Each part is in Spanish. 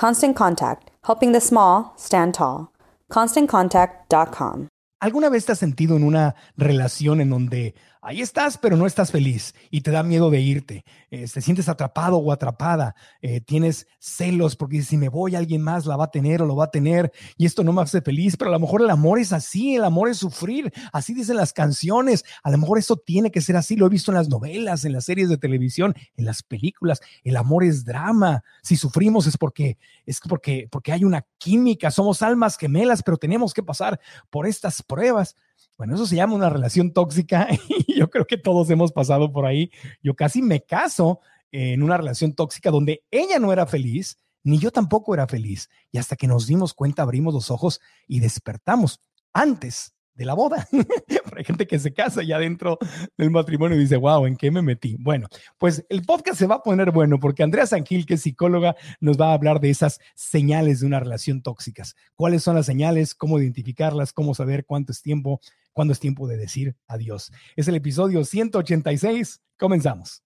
Constant Contact, helping the small stand tall. ConstantContact.com. ¿Alguna vez te has sentido en una relación en donde ahí estás, pero no estás feliz y te da miedo de irte? Te sientes atrapado o atrapada, eh, tienes celos porque si me voy alguien más la va a tener o lo va a tener y esto no me hace feliz, pero a lo mejor el amor es así, el amor es sufrir, así dicen las canciones, a lo mejor eso tiene que ser así, lo he visto en las novelas, en las series de televisión, en las películas, el amor es drama, si sufrimos es porque es porque porque hay una química, somos almas gemelas, pero tenemos que pasar por estas pruebas. Bueno, eso se llama una relación tóxica y yo creo que todos hemos pasado por ahí. Yo casi me caso en una relación tóxica donde ella no era feliz, ni yo tampoco era feliz. Y hasta que nos dimos cuenta, abrimos los ojos y despertamos. Antes de la boda. Hay gente que se casa ya dentro del matrimonio y dice, wow, ¿en qué me metí? Bueno, pues el podcast se va a poner bueno porque Andrea Sangil, que es psicóloga, nos va a hablar de esas señales de una relación tóxicas. ¿Cuáles son las señales? ¿Cómo identificarlas? ¿Cómo saber cuánto es tiempo? ¿Cuándo es tiempo de decir adiós? Es el episodio 186. Comenzamos.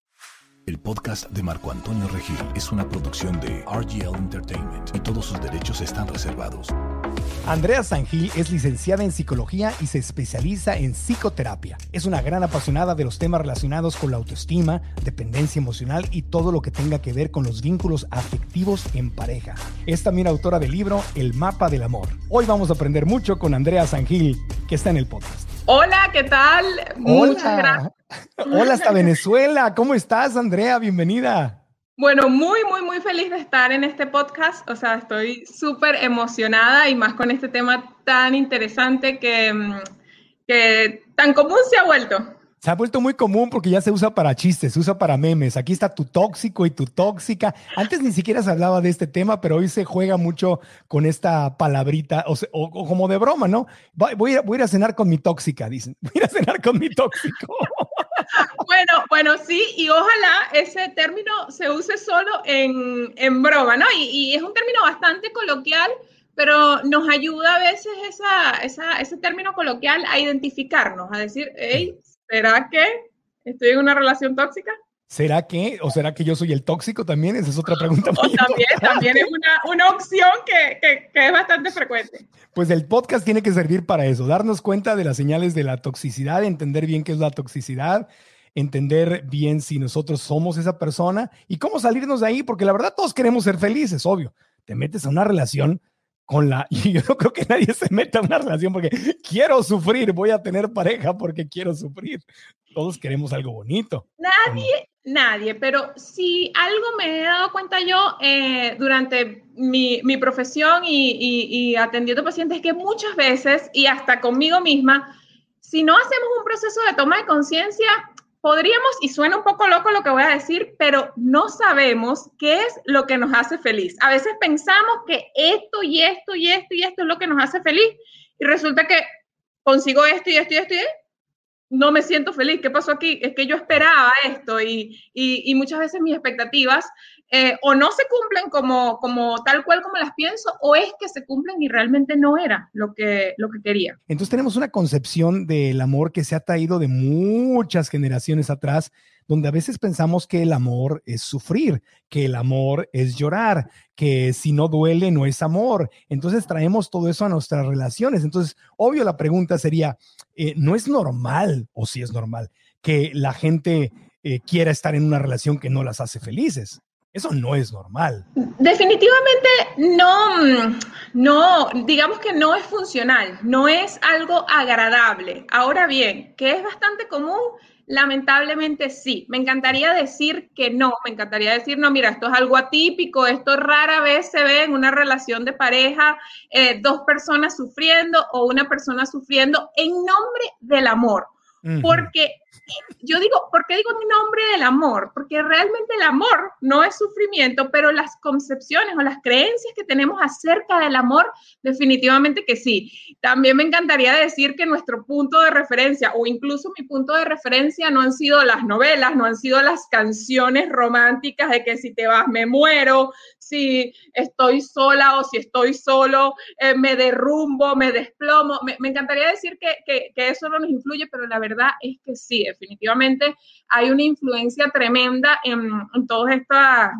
El podcast de Marco Antonio Regil es una producción de RGL Entertainment y todos sus derechos están reservados. Andrea Sangil es licenciada en psicología y se especializa en psicoterapia. Es una gran apasionada de los temas relacionados con la autoestima, dependencia emocional y todo lo que tenga que ver con los vínculos afectivos en pareja. Es también autora del libro El mapa del amor. Hoy vamos a aprender mucho con Andrea Sangil, que está en el podcast. Hola, ¿qué tal? Muchas gracias. Hola hasta Venezuela. ¿Cómo estás, Andrea? Bienvenida. Bueno, muy, muy, muy feliz de estar en este podcast. O sea, estoy súper emocionada y más con este tema tan interesante que, mm, que tan común se ha vuelto. Se ha vuelto muy común porque ya se usa para chistes, se usa para memes. Aquí está tu tóxico y tu tóxica. Antes ni siquiera se hablaba de este tema, pero hoy se juega mucho con esta palabrita, o, como de broma, ¿no? Voy voy a ir a cenar con mi tóxica, dicen. Voy a cenar con mi tóxico. Bueno, bueno, sí, y ojalá ese término se use solo en, en broma, ¿no? Y, y, es un término bastante coloquial, pero nos ayuda a veces esa, esa, ese término coloquial a identificarnos, a decir, hey, ¿será que estoy en una relación tóxica? ¿Será que? ¿O será que yo soy el tóxico también? Esa es otra pregunta. O también, también es una, una opción que, que, que, es bastante frecuente. Pues el podcast tiene que servir para eso, darnos cuenta de las señales de la toxicidad, entender bien qué es la toxicidad, entender bien si nosotros somos esa persona y cómo salirnos de ahí, porque la verdad todos queremos ser felices, obvio. Te metes a una relación con la, y yo no creo que nadie se meta en una relación porque quiero sufrir, voy a tener pareja porque quiero sufrir. Todos queremos algo bonito. Nadie, nadie, pero si algo me he dado cuenta yo eh, durante mi, mi profesión y, y, y atendiendo pacientes, que muchas veces, y hasta conmigo misma, si no hacemos un proceso de toma de conciencia, podríamos, y suena un poco loco lo que voy a decir, pero no sabemos qué es lo que nos hace feliz. A veces pensamos que esto y esto y esto y esto es lo que nos hace feliz y resulta que consigo esto y esto y esto y no me siento feliz. ¿Qué pasó aquí? Es que yo esperaba esto y, y, y muchas veces mis expectativas eh, o no se cumplen como, como tal cual como las pienso, o es que se cumplen y realmente no era lo que, lo que quería. Entonces tenemos una concepción del amor que se ha traído de muchas generaciones atrás, donde a veces pensamos que el amor es sufrir, que el amor es llorar, que si no duele no es amor. Entonces traemos todo eso a nuestras relaciones. Entonces, obvio la pregunta sería, eh, ¿no es normal, o si es normal, que la gente eh, quiera estar en una relación que no las hace felices? Eso no es normal. Definitivamente no, no, digamos que no es funcional, no es algo agradable. Ahora bien, que es bastante común, lamentablemente sí. Me encantaría decir que no, me encantaría decir, no, mira, esto es algo atípico, esto rara vez se ve en una relación de pareja, eh, dos personas sufriendo o una persona sufriendo en nombre del amor. Uh -huh. Porque yo digo, ¿por qué digo mi nombre del amor? Porque realmente el amor no es sufrimiento, pero las concepciones o las creencias que tenemos acerca del amor, definitivamente que sí. También me encantaría decir que nuestro punto de referencia o incluso mi punto de referencia no han sido las novelas, no han sido las canciones románticas de que si te vas me muero, si estoy sola o si estoy solo, eh, me derrumbo, me desplomo. Me, me encantaría decir que, que, que, eso no nos influye, pero la verdad es que sí, definitivamente hay una influencia tremenda en, en todas estas,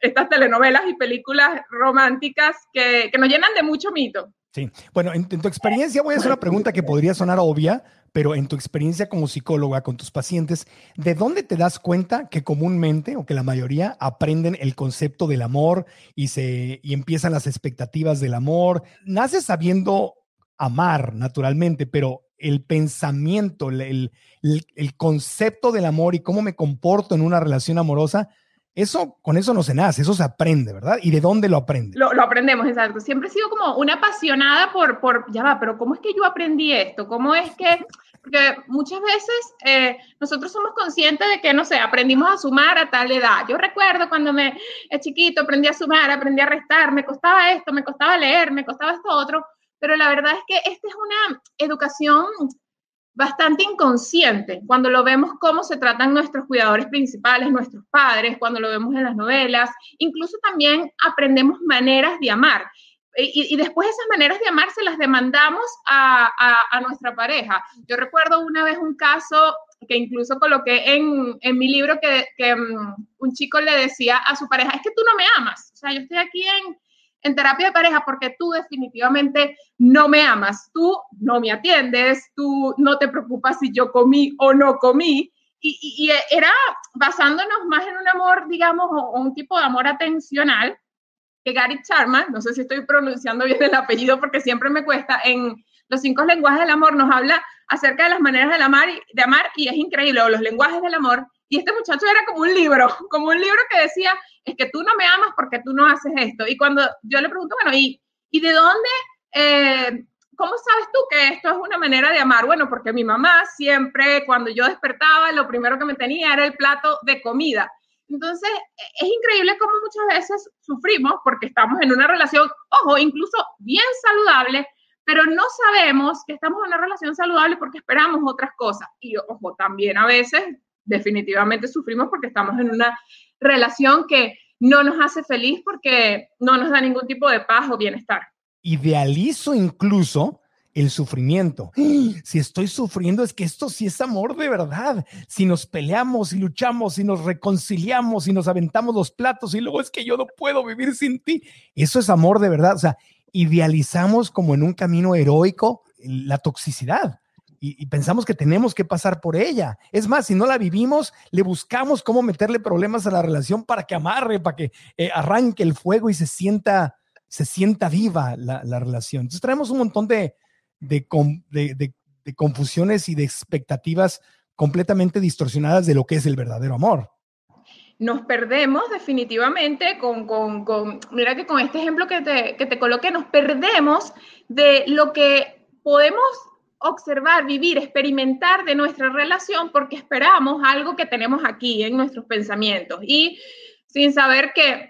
estas telenovelas y películas románticas que, que nos llenan de mucho mito. Sí, bueno, en, en, tu experiencia voy a hacer una pregunta que podría sonar obvia, pero en tu experiencia como psicóloga con tus pacientes, ¿de dónde te das cuenta que comúnmente o que la mayoría aprenden el concepto del amor y, se, y empiezan las expectativas del amor? Naces sabiendo amar naturalmente, pero el pensamiento, el, el, el, concepto del amor y cómo me comporto en una relación amorosa, eso, con eso no se nace, eso se aprende, ¿verdad? ¿Y de dónde lo aprende? Lo, aprendemos, exacto. Siempre he sido como una apasionada por, por, ya va, pero ¿cómo es que yo aprendí esto? ¿Cómo es que, porque muchas veces eh, nosotros somos conscientes de que, no sé, aprendimos a sumar a tal edad. Yo recuerdo cuando me, chiquito, aprendí a sumar, aprendí a restar, me costaba esto, me costaba leer, me costaba esto otro, pero la verdad es que esta es una educación bastante inconsciente cuando lo vemos cómo se tratan nuestros cuidadores principales, nuestros padres, cuando lo vemos en las novelas, incluso también aprendemos maneras de amar. Y, después esas maneras de amar se las demandamos a, a, nuestra pareja. Yo recuerdo una vez un caso que incluso coloqué en, en mi libro que, que um, un chico le decía a su pareja, es que tú no me amas, o sea, yo estoy aquí en, en terapia de pareja porque tú definitivamente no me amas, tú no me atiendes, tú no te preocupas si yo comí o no comí. Y, y, y era basándonos más en un amor, digamos, o, un tipo de amor atencional, que Gary Charman, no sé si estoy pronunciando bien el apellido porque siempre me cuesta, en los cinco lenguajes del amor nos habla acerca de las maneras de amar, de amar y es increíble, o los lenguajes del amor. Y este muchacho era como un libro, como un libro que decía, es que tú no me amas porque tú no haces esto. Y cuando yo le pregunto, bueno, ¿y, y de dónde, eh, cómo sabes tú que esto es una manera de amar? Bueno, porque mi mamá siempre, cuando yo despertaba, lo primero que me tenía era el plato de comida. Entonces, es increíble cómo muchas veces sufrimos porque estamos en una relación, ojo, incluso bien saludable, pero no sabemos que estamos en una relación saludable porque esperamos otras cosas. Y, ojo, también a veces definitivamente sufrimos porque estamos en una relación que no nos hace feliz porque no nos da ningún tipo de paz o bienestar. Idealizo incluso el sufrimiento. Si estoy sufriendo es que esto sí es amor de verdad. Si nos peleamos y luchamos y nos reconciliamos y nos aventamos los platos y luego es que yo no puedo vivir sin ti, eso es amor de verdad. O sea, idealizamos como en un camino heroico la toxicidad y, y, pensamos que tenemos que pasar por ella. Es más, si no la vivimos, le buscamos cómo meterle problemas a la relación para que amarre, para que eh, arranque el fuego y se sienta se sienta viva la, relación. Entonces traemos un montón de, de, de, confusiones y de expectativas completamente distorsionadas de lo que es el verdadero amor. Nos perdemos definitivamente con, con, con mira que con este ejemplo que te, que te coloqué, nos perdemos de lo que podemos observar, vivir, experimentar de nuestra relación porque esperamos algo que tenemos aquí en nuestros pensamientos y sin saber que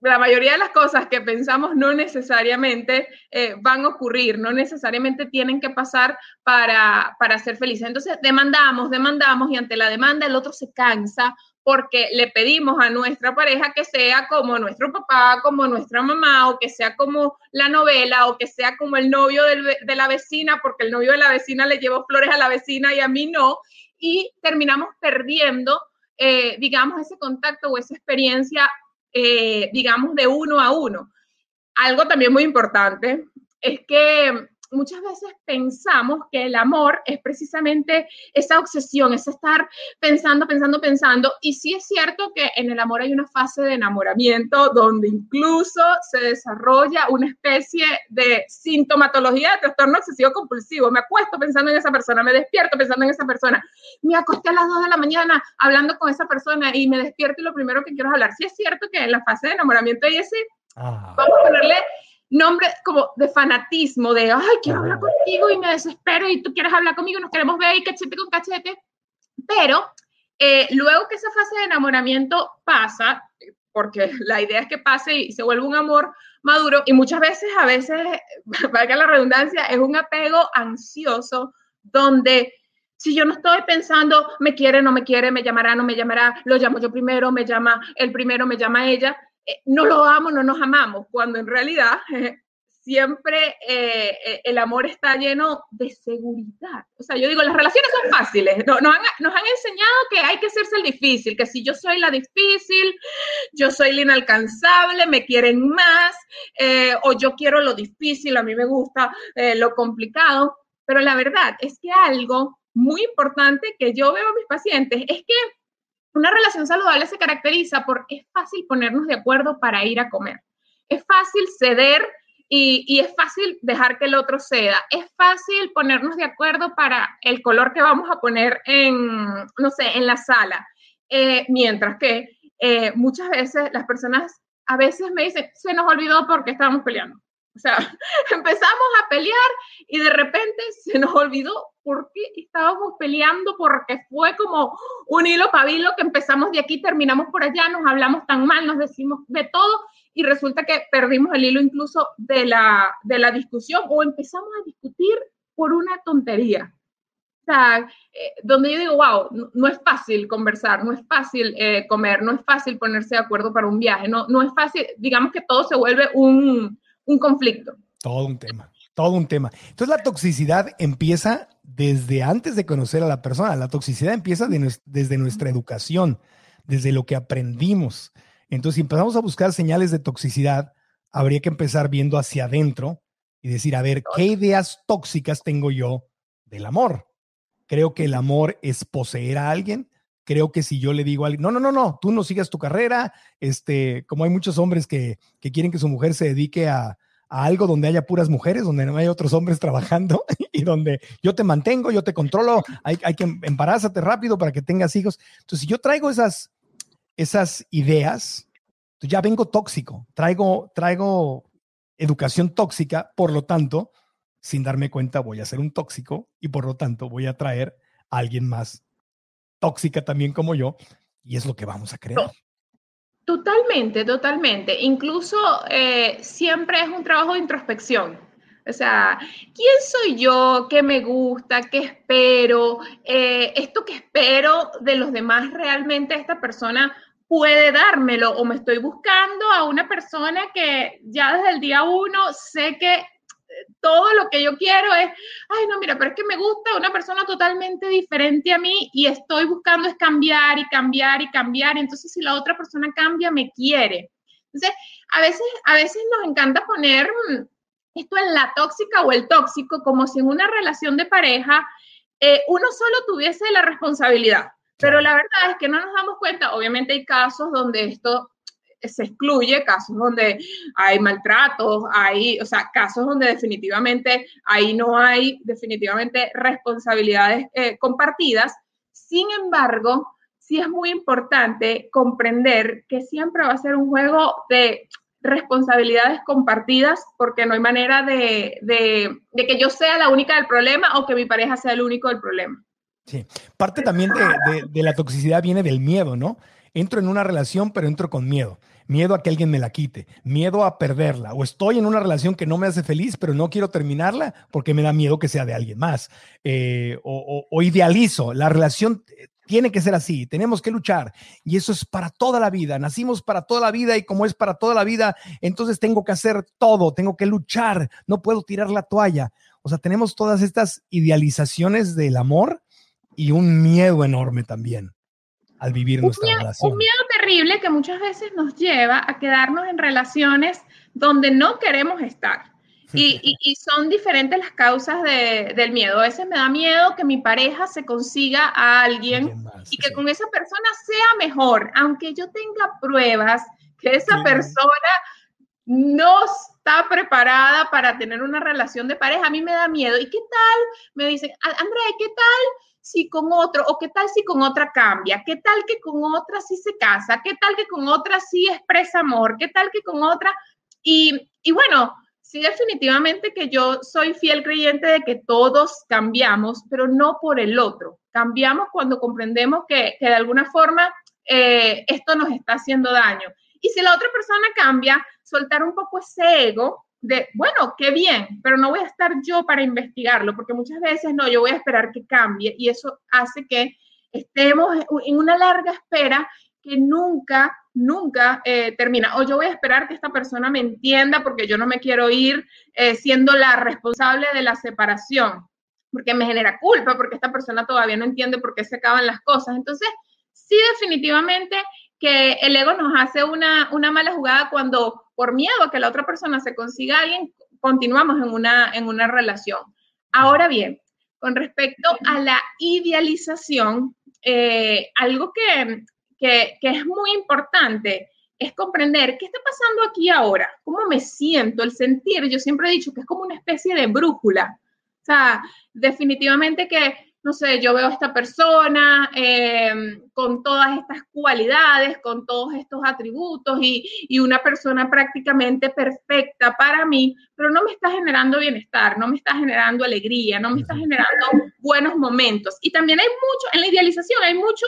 la mayoría de las cosas que pensamos no necesariamente eh, van a ocurrir, no necesariamente tienen que pasar para, para ser felices. Entonces, demandamos, demandamos y ante la demanda el otro se cansa porque le pedimos a nuestra pareja que sea como nuestro papá, como nuestra mamá, o que sea como la novela, o que sea como el novio de la vecina, porque el novio de la vecina le llevó flores a la vecina y a mí no, y terminamos perdiendo, eh, digamos, ese contacto o esa experiencia, eh, digamos, de uno a uno. Algo también muy importante es que muchas veces pensamos que el amor es precisamente esa obsesión, es estar pensando, pensando, pensando. Y sí es cierto que en el amor hay una fase de enamoramiento donde incluso se desarrolla una especie de sintomatología de trastorno obsesivo compulsivo. Me acuesto pensando en esa persona, me despierto pensando en esa persona. Me acosté a las 2 de la mañana hablando con esa persona y me despierto y lo primero que quiero es hablar. Sí es cierto que en la fase de enamoramiento hay ese, ah. vamos a ponerle nombre como de fanatismo, de, ay, quiero hablar contigo y me desespero y tú quieres hablar conmigo, nos queremos ver y cachete con cachete. Pero eh, luego que esa fase de enamoramiento pasa, porque la idea es que pase y se vuelve un amor maduro y muchas veces, a veces, valga la redundancia, es un apego ansioso donde si yo no estoy pensando, me quiere, no me quiere, me llamará, no me llamará, lo llamo yo primero, me llama el primero, me llama ella, eh, no lo amo, no nos amamos, cuando en realidad siempre eh, eh, el amor está lleno de seguridad. O sea, yo digo, las relaciones son fáciles. Nos, han, nos han enseñado que hay que hacerse el difícil, que si yo soy la difícil, yo soy la inalcanzable, me quieren más, o yo quiero lo difícil, a mí me gusta lo complicado. Pero la verdad es que algo muy importante que yo veo a mis pacientes es que una relación saludable se caracteriza por es fácil ponernos de acuerdo para ir a comer. Es fácil ceder y, es fácil dejar que el otro ceda. Es fácil ponernos de acuerdo para el color que vamos a poner en, no sé, en la sala. Eh, mientras que eh, muchas veces las personas a veces me dicen, se nos olvidó porque estábamos peleando. O sea, empezamos a pelear y de repente se nos olvidó por qué estábamos peleando, porque fue como un hilo pabilo que empezamos de aquí, terminamos por allá, nos hablamos tan mal, nos decimos de todo y resulta que perdimos el hilo incluso de la, de la discusión o empezamos a discutir por una tontería. O sea, eh, donde yo digo, wow, no, es fácil conversar, no es fácil eh, comer, no es fácil ponerse de acuerdo para un viaje, no, no es fácil, digamos que todo se vuelve un, un conflicto. Todo un tema, todo un tema. Entonces la toxicidad empieza desde antes de conocer a la persona. La toxicidad empieza desde nuestra educación, desde lo que aprendimos. Entonces, si empezamos a buscar señales de toxicidad, habría que empezar viendo hacia adentro y decir, a ver, ¿qué ideas tóxicas tengo yo del amor? Creo que el amor es poseer a alguien. Creo que si yo le digo a alguien, no, no, no, no, tú no sigas tu carrera, este, como hay muchos hombres que, que quieren que su mujer se dedique a, a algo donde haya puras mujeres, donde no hay otros hombres trabajando y donde yo te mantengo, yo te controlo, hay, hay que embarázate rápido para que tengas hijos. Entonces, si yo traigo esas, esas ideas, ya vengo tóxico, traigo, traigo educación tóxica, por lo tanto, sin darme cuenta, voy a ser un tóxico y por lo tanto voy a traer a alguien más tóxica también como yo y es lo que vamos a crear. Totalmente, totalmente. Incluso eh, siempre es un trabajo de introspección. O sea, ¿quién soy yo? ¿Qué me gusta? ¿Qué espero? Eh, ¿Esto que espero de los demás realmente esta persona puede dármelo? ¿O me estoy buscando a una persona que ya desde el día uno sé que todo lo que yo quiero es, ay, no, mira, pero es que me gusta una persona totalmente diferente a mí y estoy buscando es cambiar y cambiar y cambiar. Entonces, si la otra persona cambia, me quiere. Entonces, a veces, a veces nos encanta poner mm, esto en la tóxica o el tóxico, como si en una relación de pareja eh, uno solo tuviese la responsabilidad. Pero la verdad es que no nos damos cuenta, obviamente hay casos donde esto se excluye casos donde hay maltratos, hay, o sea, casos donde definitivamente ahí no hay definitivamente responsabilidades eh, compartidas. Sin embargo, sí es muy importante comprender que siempre va a ser un juego de responsabilidades compartidas porque no hay manera de, que yo sea la única del problema o que mi pareja sea el único del problema. Sí, parte también de, la toxicidad viene del miedo, ¿no? Entro en una relación, pero entro con miedo. Miedo a que alguien me la quite, miedo a perderla. O estoy en una relación que no me hace feliz, pero no quiero terminarla porque me da miedo que sea de alguien más. Eh, o, idealizo. La relación tiene que ser así, tenemos que luchar y eso es para toda la vida, nacimos para toda la vida y como es para toda la vida, entonces tengo que hacer todo, tengo que luchar, no puedo tirar la toalla. O sea, tenemos todas estas idealizaciones del amor y un miedo enorme también al vivir nuestra relación. Un miedo terrible que muchas veces nos lleva a quedarnos en relaciones donde no queremos estar. Y, son diferentes las causas del miedo. A veces me da miedo que mi pareja se consiga a alguien y que con esa persona sea mejor, aunque yo tenga pruebas que esa persona no está preparada para tener una relación de pareja. A mí me da miedo. ¿Y qué tal? Me dicen, Andrea, ¿qué tal si con otro? ¿O qué tal si con otra cambia? ¿Qué tal que con otra sí se casa? ¿Qué tal que con otra sí expresa amor? ¿Qué tal que con otra? Y, y bueno, sí definitivamente que yo soy fiel creyente de que todos cambiamos, pero no por el otro. Cambiamos cuando comprendemos que, de alguna forma eh, esto nos está haciendo daño. Y si la otra persona cambia, soltar un poco ese ego de, bueno, qué bien, pero no voy a estar yo para investigarlo, porque muchas veces no, yo voy a esperar que cambie y eso hace que estemos en una larga espera que nunca, nunca eh, termina. O yo voy a esperar que esta persona me entienda porque yo no me quiero ir eh, siendo la responsable de la separación, porque me genera culpa, porque esta persona todavía no entiende por qué se acaban las cosas. Entonces, sí, definitivamente que el ego nos hace una, una mala jugada cuando por miedo a que la otra persona se consiga alguien, continuamos en una, en una relación. Ahora bien, con respecto a la idealización, eh, algo que, que, es muy importante es comprender qué está pasando aquí ahora, cómo me siento, el sentir. Yo siempre he dicho que es como una especie de brújula. O sea, definitivamente que, no sé, yo veo a esta persona em, con todas estas cualidades, con todos estos atributos y, y, una persona prácticamente perfecta para mí, pero no me está generando bienestar, no me está generando alegría, no me está generando buenos momentos. Y también hay mucho, en la idealización hay mucho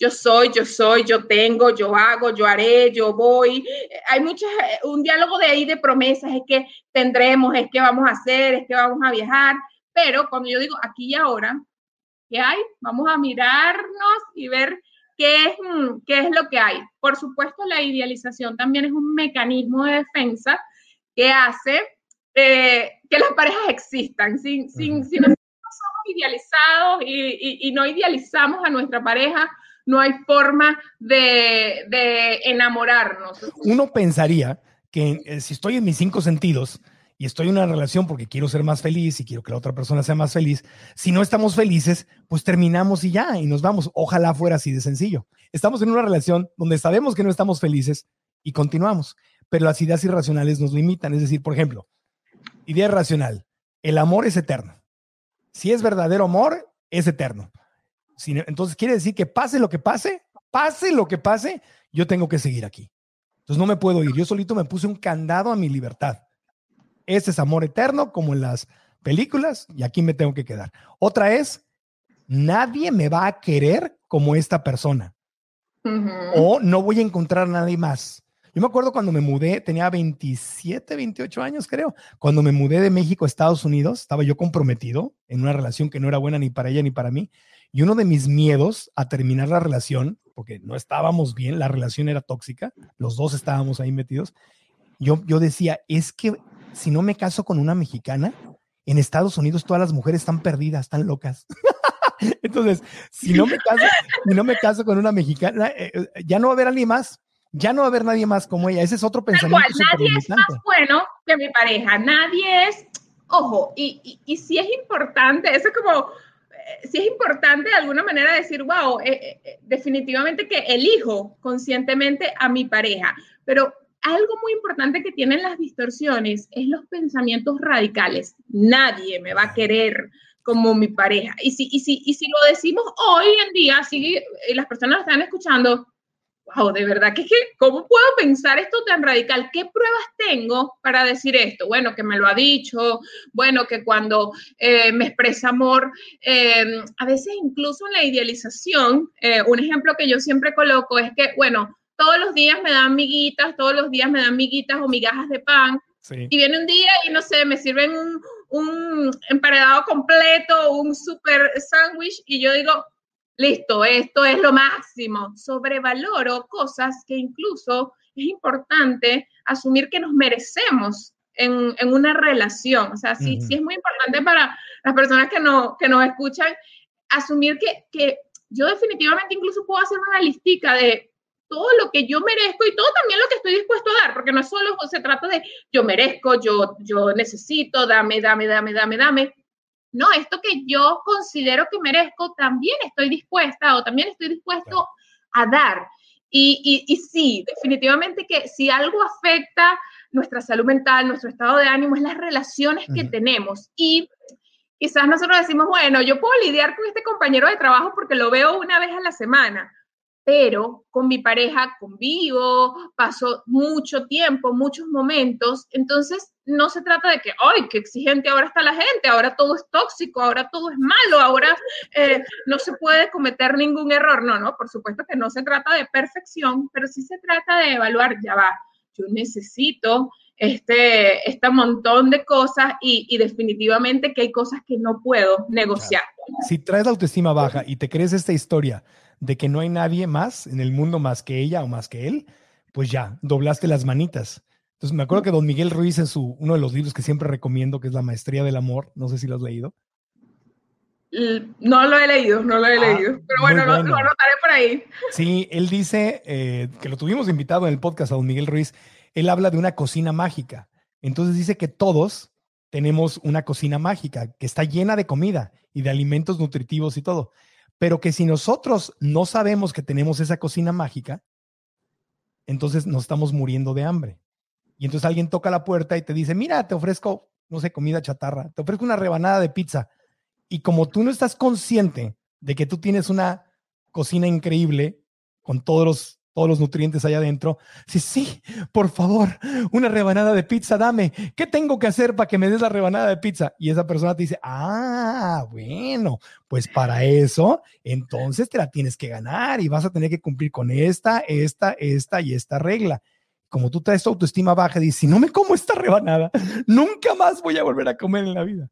yo soy, yo soy, yo tengo, yo hago, yo haré, yo voy. Hay muchas, un diálogo de ahí de promesas, es que tendremos, es que vamos a hacer, es que vamos a viajar, pero cuando yo digo aquí y ahora, ¿qué hay? Vamos a mirarnos y ver qué es, mm, qué es lo que hay. Por supuesto, la idealización también es un mecanismo de defensa que hace eh, que las parejas existan. Si, si, nosotros somos idealizados y no idealizamos a nuestra pareja, no hay forma de, enamorarnos. Uno pensaría que eh, si estoy en mis cinco sentidos y estoy en una relación porque quiero ser más feliz y quiero que la otra persona sea más feliz, si no estamos felices, pues terminamos y ya, y nos vamos. Ojalá fuera así de sencillo. Estamos en una relación donde sabemos que no estamos felices y continuamos, pero las ideas irracionales nos limitan. Es decir, por ejemplo, idea irracional, el amor es eterno. Si es verdadero amor, es eterno entonces quiere decir que pase lo que pase, pase lo que pase, yo tengo que seguir aquí. Entonces no me puedo ir. Yo solito me puse un candado a mi libertad. Ese es amor eterno, como en las películas, y aquí me tengo que quedar. Otra es, nadie me va a querer como esta persona. O no voy a encontrar a nadie más. Yo me acuerdo cuando me mudé, tenía 27, 28 años creo, cuando me mudé de México a Estados Unidos, estaba yo comprometido en una relación que no era buena ni para ella ni para mí, y uno de mis miedos a terminar la relación, porque no estábamos bien, la relación era tóxica, los dos estábamos ahí metidos, yo, yo decía, es que si no me caso con una mexicana, en Estados Unidos todas las mujeres están perdidas, están locas. Entonces, si no me caso, si no me caso con una mexicana, eh, eh, ya no va a haber alguien más. Ya no va a haber nadie más como ella. Ese es otro pensamiento. nadie es más bueno que mi pareja. Nadie es, ojo, y, y, y si es importante, eso es como sí es importante de alguna manera decir, wow, definitivamente que elijo conscientemente a mi pareja, pero algo muy importante que tienen las distorsiones es los pensamientos radicales. Nadie me va a querer como mi pareja. Y si, y si, y si lo decimos hoy en día, si las personas están escuchando, wow, de verdad que, ¿cómo puedo pensar esto tan radical? ¿Qué pruebas tengo para decir esto? Bueno, que me lo ha dicho, bueno, que cuando eh, me expresa amor, em, a veces incluso en la idealización, eh, un ejemplo que yo siempre coloco es que, bueno, todos los días me dan miguitas, todos los días me dan miguitas o migajas de pan, y viene un día y no sé, me sirven un, un emparedado completo, un super sándwich, y yo digo, listo, esto es lo máximo. Sobrevaloro cosas que incluso es importante asumir que nos merecemos en, en una relación. O sea, sí, sí es muy importante para las personas que, no, que nos escuchan asumir que, que yo definitivamente incluso puedo hacer una listica de todo lo que yo merezco y todo también lo que estoy dispuesto a dar, porque no solo se trata de yo merezco, yo, yo necesito, dame, dame, dame, dame, dame. No, esto que yo considero que merezco, también estoy dispuesta o también estoy dispuesto a dar. Y, y, sí, definitivamente que si algo afecta nuestra salud mental, nuestro estado de ánimo, es las relaciones que tenemos. Y quizás nosotros decimos, bueno, yo puedo lidiar con este compañero de trabajo porque lo veo una vez a la semana, pero con mi pareja convivo, paso mucho tiempo, muchos momentos, entonces no se trata de que, ay, qué exigente ahora está la gente, ahora todo es tóxico, ahora todo es malo, ahora eh, no se puede cometer ningún error. No, no, por supuesto que no se trata de perfección, pero sí se trata de evaluar, ya va, yo necesito este, este montón de cosas y, y definitivamente que hay cosas que no puedo negociar. Si traes la autoestima baja y te crees esta historia, de que no hay nadie más en el mundo más que ella o más que él, pues ya, doblaste las manitas. Entonces me acuerdo que don Miguel Ruiz en su, uno de los libros que siempre recomiendo, que es La Maestría del Amor, no sé si lo has leído. No lo he leído, no lo he ah, leído, pero bueno, Lo, anotaré por ahí. Sí, él dice eh, que lo tuvimos invitado en el podcast a don Miguel Ruiz, él habla de una cocina mágica. Entonces dice que todos tenemos una cocina mágica que está llena de comida y de alimentos nutritivos y todo pero que si nosotros no sabemos que tenemos esa cocina mágica, entonces nos estamos muriendo de hambre. Y entonces alguien toca la puerta y te dice, mira, te ofrezco, no sé, comida chatarra, te ofrezco una rebanada de pizza. Y como tú no estás consciente de que tú tienes una cocina increíble con todos los todos los nutrientes allá adentro. Sí, sí, por favor, una rebanada de pizza, dame. ¿Qué tengo que hacer para que me des la rebanada de pizza? Y esa persona te dice, ah, bueno, pues para eso, entonces te la tienes que ganar y vas a tener que cumplir con esta, esta, esta y esta regla. Como tú traes tu autoestima baja, dices, si no me como esta rebanada, nunca más voy a volver a comer en la vida.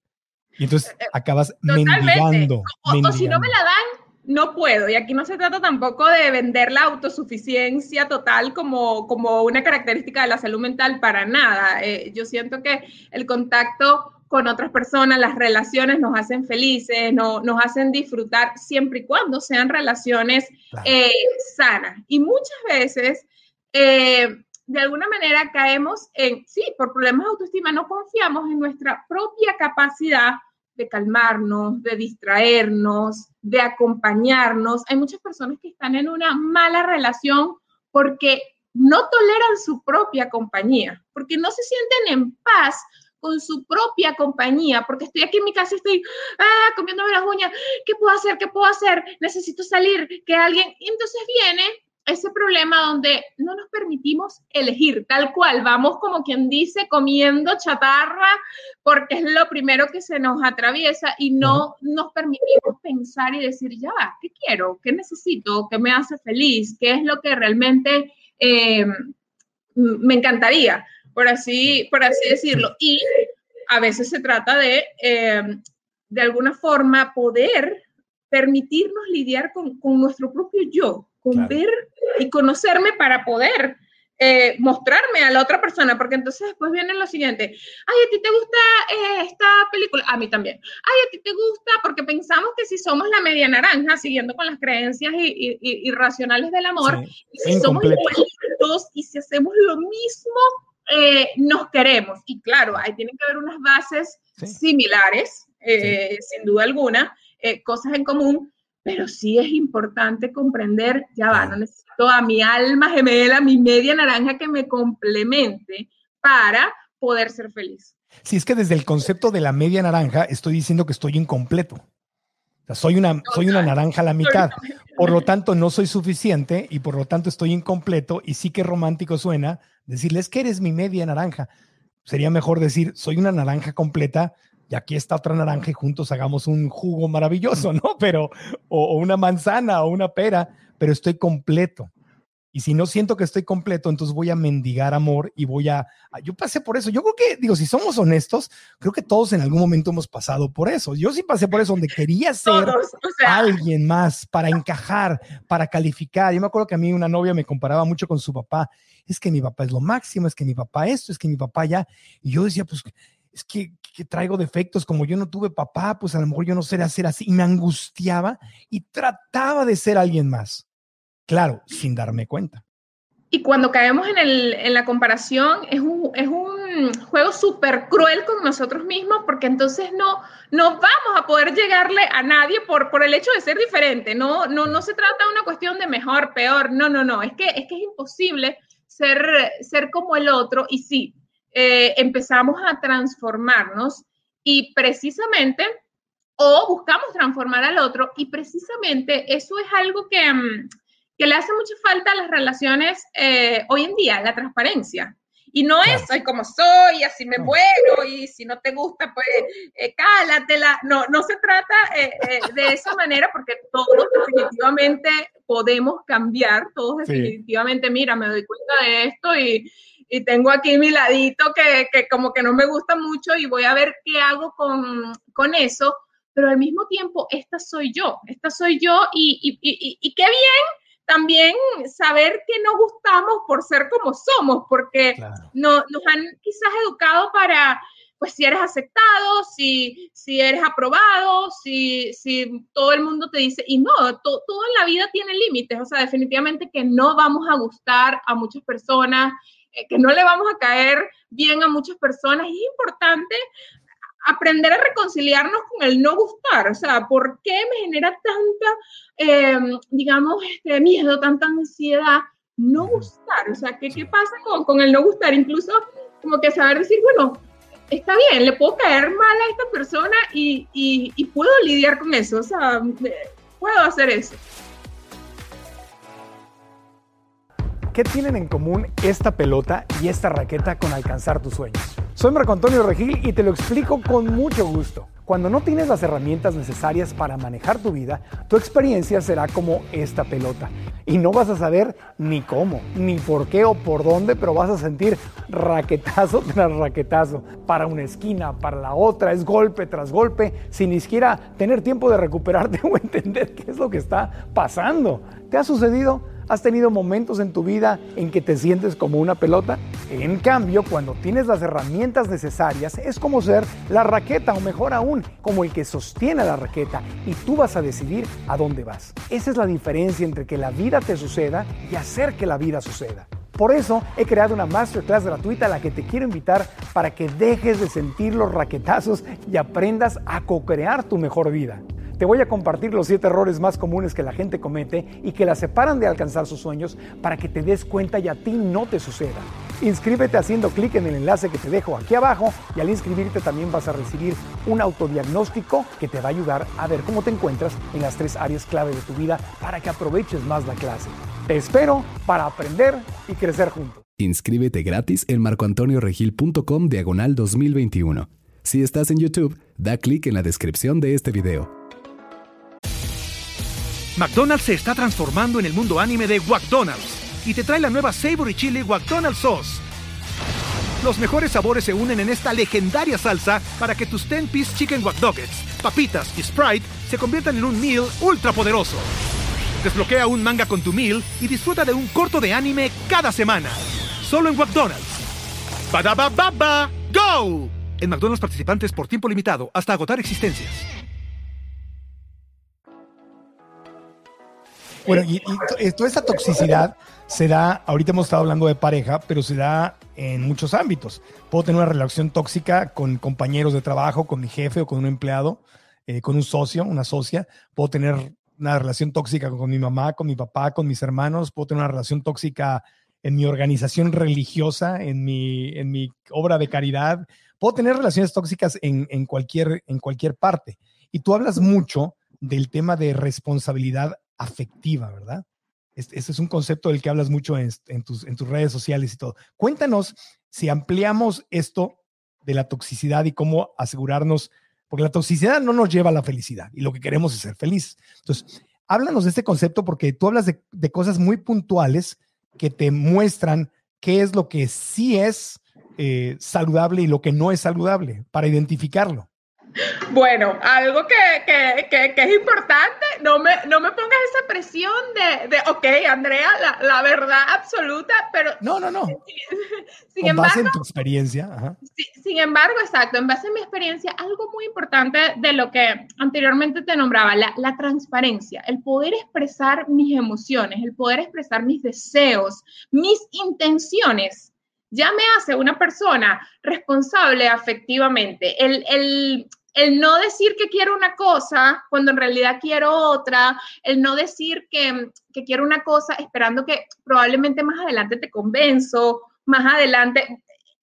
Y entonces eh, eh, acabas mendigando. o si no me la dan, no puedo. Y aquí no se trata tampoco de vender la autosuficiencia total como, como una característica de la salud mental para nada. Eh, yo siento que el contacto con otras personas, las relaciones nos hacen felices, no, nos hacen disfrutar siempre y cuando sean relaciones eh, sanas. Y muchas veces, eh, de alguna manera, caemos en, sí, por problemas de autoestima, no confiamos en nuestra propia capacidad de calmarnos, de distraernos, de acompañarnos. Hay muchas personas que están en una mala relación porque no toleran su propia compañía, porque no se sienten en paz con su propia compañía, porque estoy aquí en mi casa y estoy ah, comiéndome las uñas, ¿qué puedo hacer? ¿Qué puedo hacer? Necesito salir, que alguien, y entonces viene ese problema donde no nos permitimos elegir, tal cual, vamos como quien dice comiendo chatarra porque es lo primero que se nos atraviesa y no nos permitimos pensar y decir, ya ¿qué quiero? ¿Qué necesito? ¿Qué me hace feliz? ¿Qué es lo que realmente eh, me encantaría? Por así, por así decirlo. Y a veces se trata de, eh, de alguna forma, poder permitirnos lidiar con, con nuestro propio yo, con ver y conocerme para poder eh, mostrarme a la otra persona, porque entonces después viene lo siguiente, ay, a ti te gusta eh, esta película, a mí también, ay, a ti te gusta, porque pensamos que si somos la media naranja, siguiendo con las creencias irracionales del amor, si somos igualitos y si hacemos lo mismo, eh, nos queremos. Y claro, ahí tienen que haber unas bases similares, sin duda alguna, eh, cosas en común, pero sí es importante comprender, ya va, no necesito a mi alma gemela, mi media naranja que me complemente para poder ser feliz. Sí, es que desde el concepto de la media naranja estoy diciendo que estoy incompleto. O sea, soy una, soy una naranja a la mitad. Por lo tanto, no soy suficiente y por lo tanto estoy incompleto. Y sí que romántico suena decirles que eres mi media naranja. Sería mejor decir, soy una naranja completa y aquí está otra naranja y juntos hagamos un jugo maravilloso, ¿no? Pero, o, o una manzana o una pera, pero estoy completo. Y si no siento que estoy completo, entonces voy a mendigar amor y voy a, Yo pasé por eso. Yo creo que, digo, si somos honestos, creo que todos en algún momento hemos pasado por eso. Yo sí pasé por eso, donde quería ser alguien más para encajar, para calificar. Yo me acuerdo que a mí una novia me comparaba mucho con su papá. Es que mi papá es lo máximo, es que mi papá esto, es que mi papá ya. Y yo decía, pues es que, traigo defectos, como yo no tuve papá, pues a lo mejor yo no sé hacer así. Y me angustiaba y trataba de ser alguien más. Claro, sin darme cuenta. Y cuando caemos en, la comparación, es un, juego súper cruel con nosotros mismos, porque entonces no, no vamos a poder llegarle a nadie por, por el hecho de ser diferente. No, no, no se trata de una cuestión de mejor, peor. No, no, no. Es que es, que es imposible ser, ser como el otro. Y sí, eh, empezamos a transformarnos y precisamente, o buscamos transformar al otro, y precisamente eso es algo que... Mm, que le hace mucha falta a las relaciones eh, hoy en día, la transparencia. Y no es, soy como soy, así me muero, y si no te gusta, pues eh, cálatela. No, no se trata eh, eh, de esa manera, porque todos definitivamente podemos cambiar, todos definitivamente, mira, me doy cuenta de esto y, y tengo aquí mi ladito que, que, como que no me gusta mucho y voy a ver qué hago con, con eso, pero al mismo tiempo, esta soy yo, esta soy yo y, y, y, y qué bien también saber que no gustamos por ser como somos, porque no, nos han quizás educado para, pues si eres aceptado, si, si eres aprobado, si, si todo el mundo te dice, y no, todo en la vida tiene límites, o sea, definitivamente que no vamos a gustar a muchas personas, que no le vamos a caer bien a muchas personas, y es importante aprender a reconciliarnos con el no gustar, o sea, ¿por qué me genera tanta, em, digamos, este miedo, tanta ansiedad no gustar? O sea, ¿qué, qué pasa con, con, el no gustar? Incluso como que saber decir, bueno, está bien, le puedo caer mal a esta persona y, y, y puedo lidiar con eso, o sea, puedo hacer eso. ¿Qué tienen en común esta pelota y esta raqueta con alcanzar tus sueños? Soy Marco Antonio Regil y te lo explico con mucho gusto. Cuando no tienes las herramientas necesarias para manejar tu vida, tu experiencia será como esta pelota. Y no vas a saber ni cómo, ni por qué o por dónde, pero vas a sentir raquetazo tras raquetazo. Para una esquina, para la otra, es golpe tras golpe, sin ni siquiera tener tiempo de recuperarte o entender qué es lo que está pasando. ¿Te ha sucedido? ¿Has tenido momentos en tu vida en que te sientes como una pelota? En cambio, cuando tienes las herramientas necesarias, es como ser la raqueta o mejor aún, como el que sostiene la raqueta y tú vas a decidir a dónde vas. Esa es la diferencia entre que la vida te suceda y hacer que la vida suceda. Por eso he creado una masterclass gratuita a la que te quiero invitar para que dejes de sentir los raquetazos y aprendas a co-crear tu mejor vida. Te voy a compartir los 7 errores más comunes que la gente comete y que la separan de alcanzar sus sueños para que te des cuenta y a ti no te suceda. Inscríbete haciendo clic en el enlace que te dejo aquí abajo y al inscribirte también vas a recibir un autodiagnóstico que te va a ayudar a ver cómo te encuentras en las tres áreas clave de tu vida para que aproveches más la clase. Te espero para aprender y crecer juntos. Inscríbete gratis en marcoantonioregil.com diagonal 2021. Si estás en YouTube, da clic en la descripción de este video. McDonald's se está transformando en el mundo anime de McDonald's y te trae la nueva Savory Chili McDonald's Sauce. Los mejores sabores se unen en esta legendaria salsa para que tus 10-piece chicken wack papitas y Sprite se conviertan en un meal ultra poderoso. Desbloquea un manga con tu meal y disfruta de un corto de anime cada semana. Solo en McDonald's. baba ¡Go! En McDonald's participantes por tiempo limitado hasta agotar existencias. Bueno, y, toda esta toxicidad se da, ahorita hemos estado hablando de pareja, pero se da en muchos ámbitos. Puedo tener una relación tóxica con compañeros de trabajo, con mi jefe o con un empleado. eh, con un socio, una socia, puedo tener una relación tóxica con mi mamá, con mi papá, con mis hermanos, puedo tener una relación tóxica en mi organización religiosa, en mi, en mi obra de caridad, puedo tener relaciones tóxicas en, en, cualquier, en cualquier parte. Y tú hablas mucho del tema de responsabilidad afectiva, ¿verdad? Este, es un concepto del que hablas mucho en, en, tus, en tus redes sociales y todo. Cuéntanos si ampliamos esto de la toxicidad y cómo asegurarnos porque la toxicidad no nos lleva a la felicidad y lo que queremos es ser felices. Entonces, háblanos de este concepto porque tú hablas de, de cosas muy puntuales que te muestran qué es lo que sí es eh, saludable y lo que no es saludable para identificarlo. Bueno, algo que, que, que, que, es importante, no me, no me pongas esa presión de, de ok, Andrea, la, la, verdad absoluta, pero... No, no, no. Sin Con embargo, base en tu experiencia. Ajá. Sin, sin embargo, exacto, en base en mi experiencia, algo muy importante de lo que anteriormente te nombraba, la, la transparencia, el poder expresar mis emociones, el poder expresar mis deseos, mis intenciones ya me hace una persona responsable afectivamente. El, el, el no decir que quiero una cosa cuando en realidad quiero otra, el no decir que, que, quiero una cosa esperando que probablemente más adelante te convenzo, más adelante.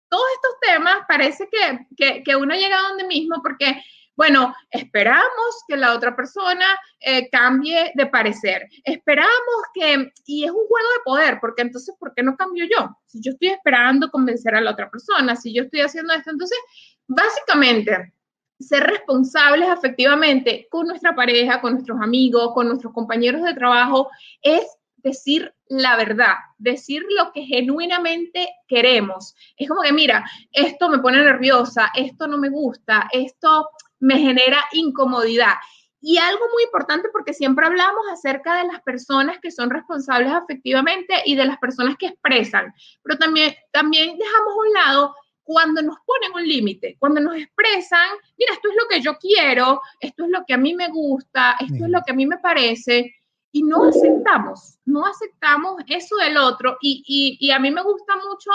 Todos estos temas parece que, que, que uno llega a donde mismo porque, bueno, esperamos que la otra persona eh, cambie de parecer, esperamos que, y es un juego de poder, porque entonces, ¿por qué no cambio yo? Si yo estoy esperando convencer a la otra persona, si yo estoy haciendo esto, entonces, básicamente, ser responsables efectivamente con nuestra pareja, con nuestros amigos, con nuestros compañeros de trabajo, es decir la verdad, decir lo que genuinamente queremos. Es como que, mira, esto me pone nerviosa, esto no me gusta, esto me genera incomodidad. Y algo muy importante porque siempre hablamos acerca de las personas que son responsables efectivamente y de las personas que expresan, pero también, también dejamos a un lado cuando nos ponen un límite, cuando nos expresan, mira, esto es lo que yo quiero, esto es lo que a mí me gusta, esto es lo que a mí me parece, y no aceptamos, no aceptamos eso del otro. Y, y, y a mí me gusta mucho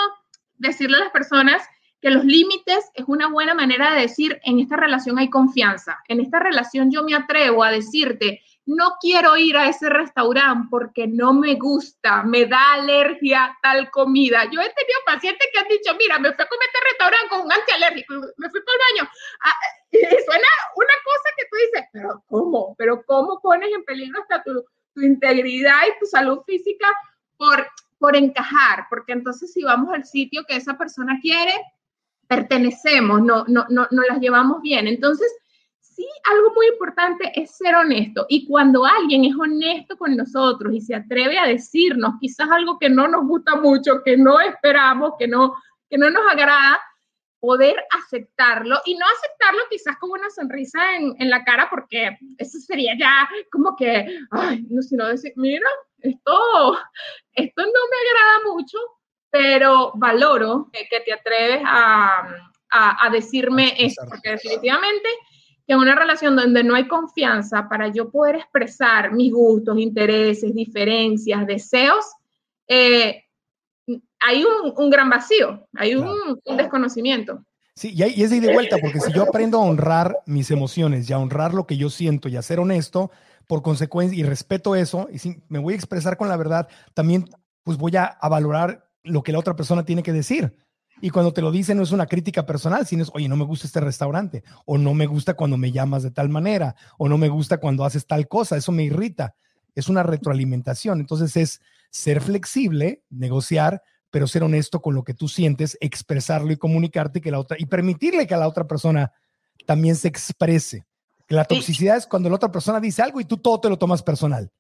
decirle a las personas que los límites es una buena manera de decir, en esta relación hay confianza, en esta relación yo me atrevo a decirte, no quiero ir a ese restaurante porque no me gusta, me da alergia tal comida. Yo he tenido pacientes que han dicho, mira, me fui a comer este restaurante con un antialérgico, me fui por el baño. Ah, y suena una cosa que tú dices, pero ¿cómo? ¿Pero cómo pones en peligro hasta tu, tu integridad y tu salud física por, por encajar? Porque entonces si vamos al sitio que esa persona quiere, pertenecemos, no, no, no, no las llevamos bien. Entonces, sí, algo muy importante es ser honesto. Y cuando alguien es honesto con nosotros y se atreve a decirnos quizás algo que no nos gusta mucho, que no esperamos, que no, que no nos agrada, poder aceptarlo y no aceptarlo quizás con una sonrisa en, en la cara, porque eso sería ya como que, ay, no, sino decir, mira, esto, esto no me agrada mucho, pero valoro que, que te atreves a, a, a decirme esto, porque definitivamente que en una relación donde no hay confianza para yo poder expresar mis gustos, intereses, diferencias, deseos, eh, hay un, un, gran vacío, hay un, un desconocimiento. Sí, y, y es de vuelta, porque si yo aprendo a honrar mis emociones y a honrar lo que yo siento y a ser honesto, por consecuencia, y respeto eso, y si me voy a expresar con la verdad, también pues voy a, a valorar lo que la otra persona tiene que decir. Y cuando te lo dicen no es una crítica personal, sino es, oye, no me gusta este restaurante, o no me gusta cuando me llamas de tal manera, o no me gusta cuando haces tal cosa, eso me irrita. Es una retroalimentación. Entonces es ser flexible, negociar, pero ser honesto con lo que tú sientes, expresarlo y comunicarte que la otra, y permitirle que a la otra persona también se exprese. Que la toxicidad es cuando la otra persona dice algo y tú todo te lo tomas personal.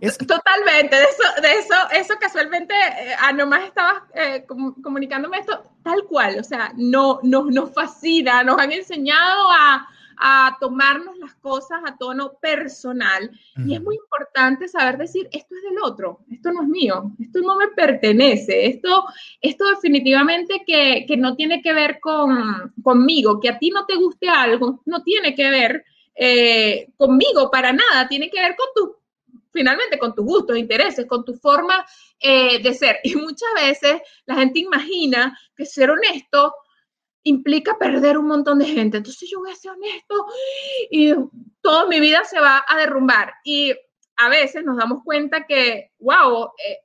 Es... Totalmente, de eso, de eso, eso casualmente, eh, ah, nomás estabas eh, com comunicándome esto tal cual, o sea, no, no, nos fascina, nos han enseñado a, a tomarnos las cosas a tono personal mm. y es muy importante saber decir, esto es del otro, esto no es mío, esto no me pertenece, esto, esto definitivamente que, que no tiene que ver con, conmigo, que a ti no te guste algo, no tiene que ver eh, conmigo para nada, tiene que ver con tus finalmente con tus gustos, intereses, con tu forma eh, de ser. Y muchas veces la gente imagina que ser honesto implica perder un montón de gente. Entonces yo voy a ser honesto y toda mi vida se va a derrumbar. Y a veces nos damos cuenta que, wow, eh,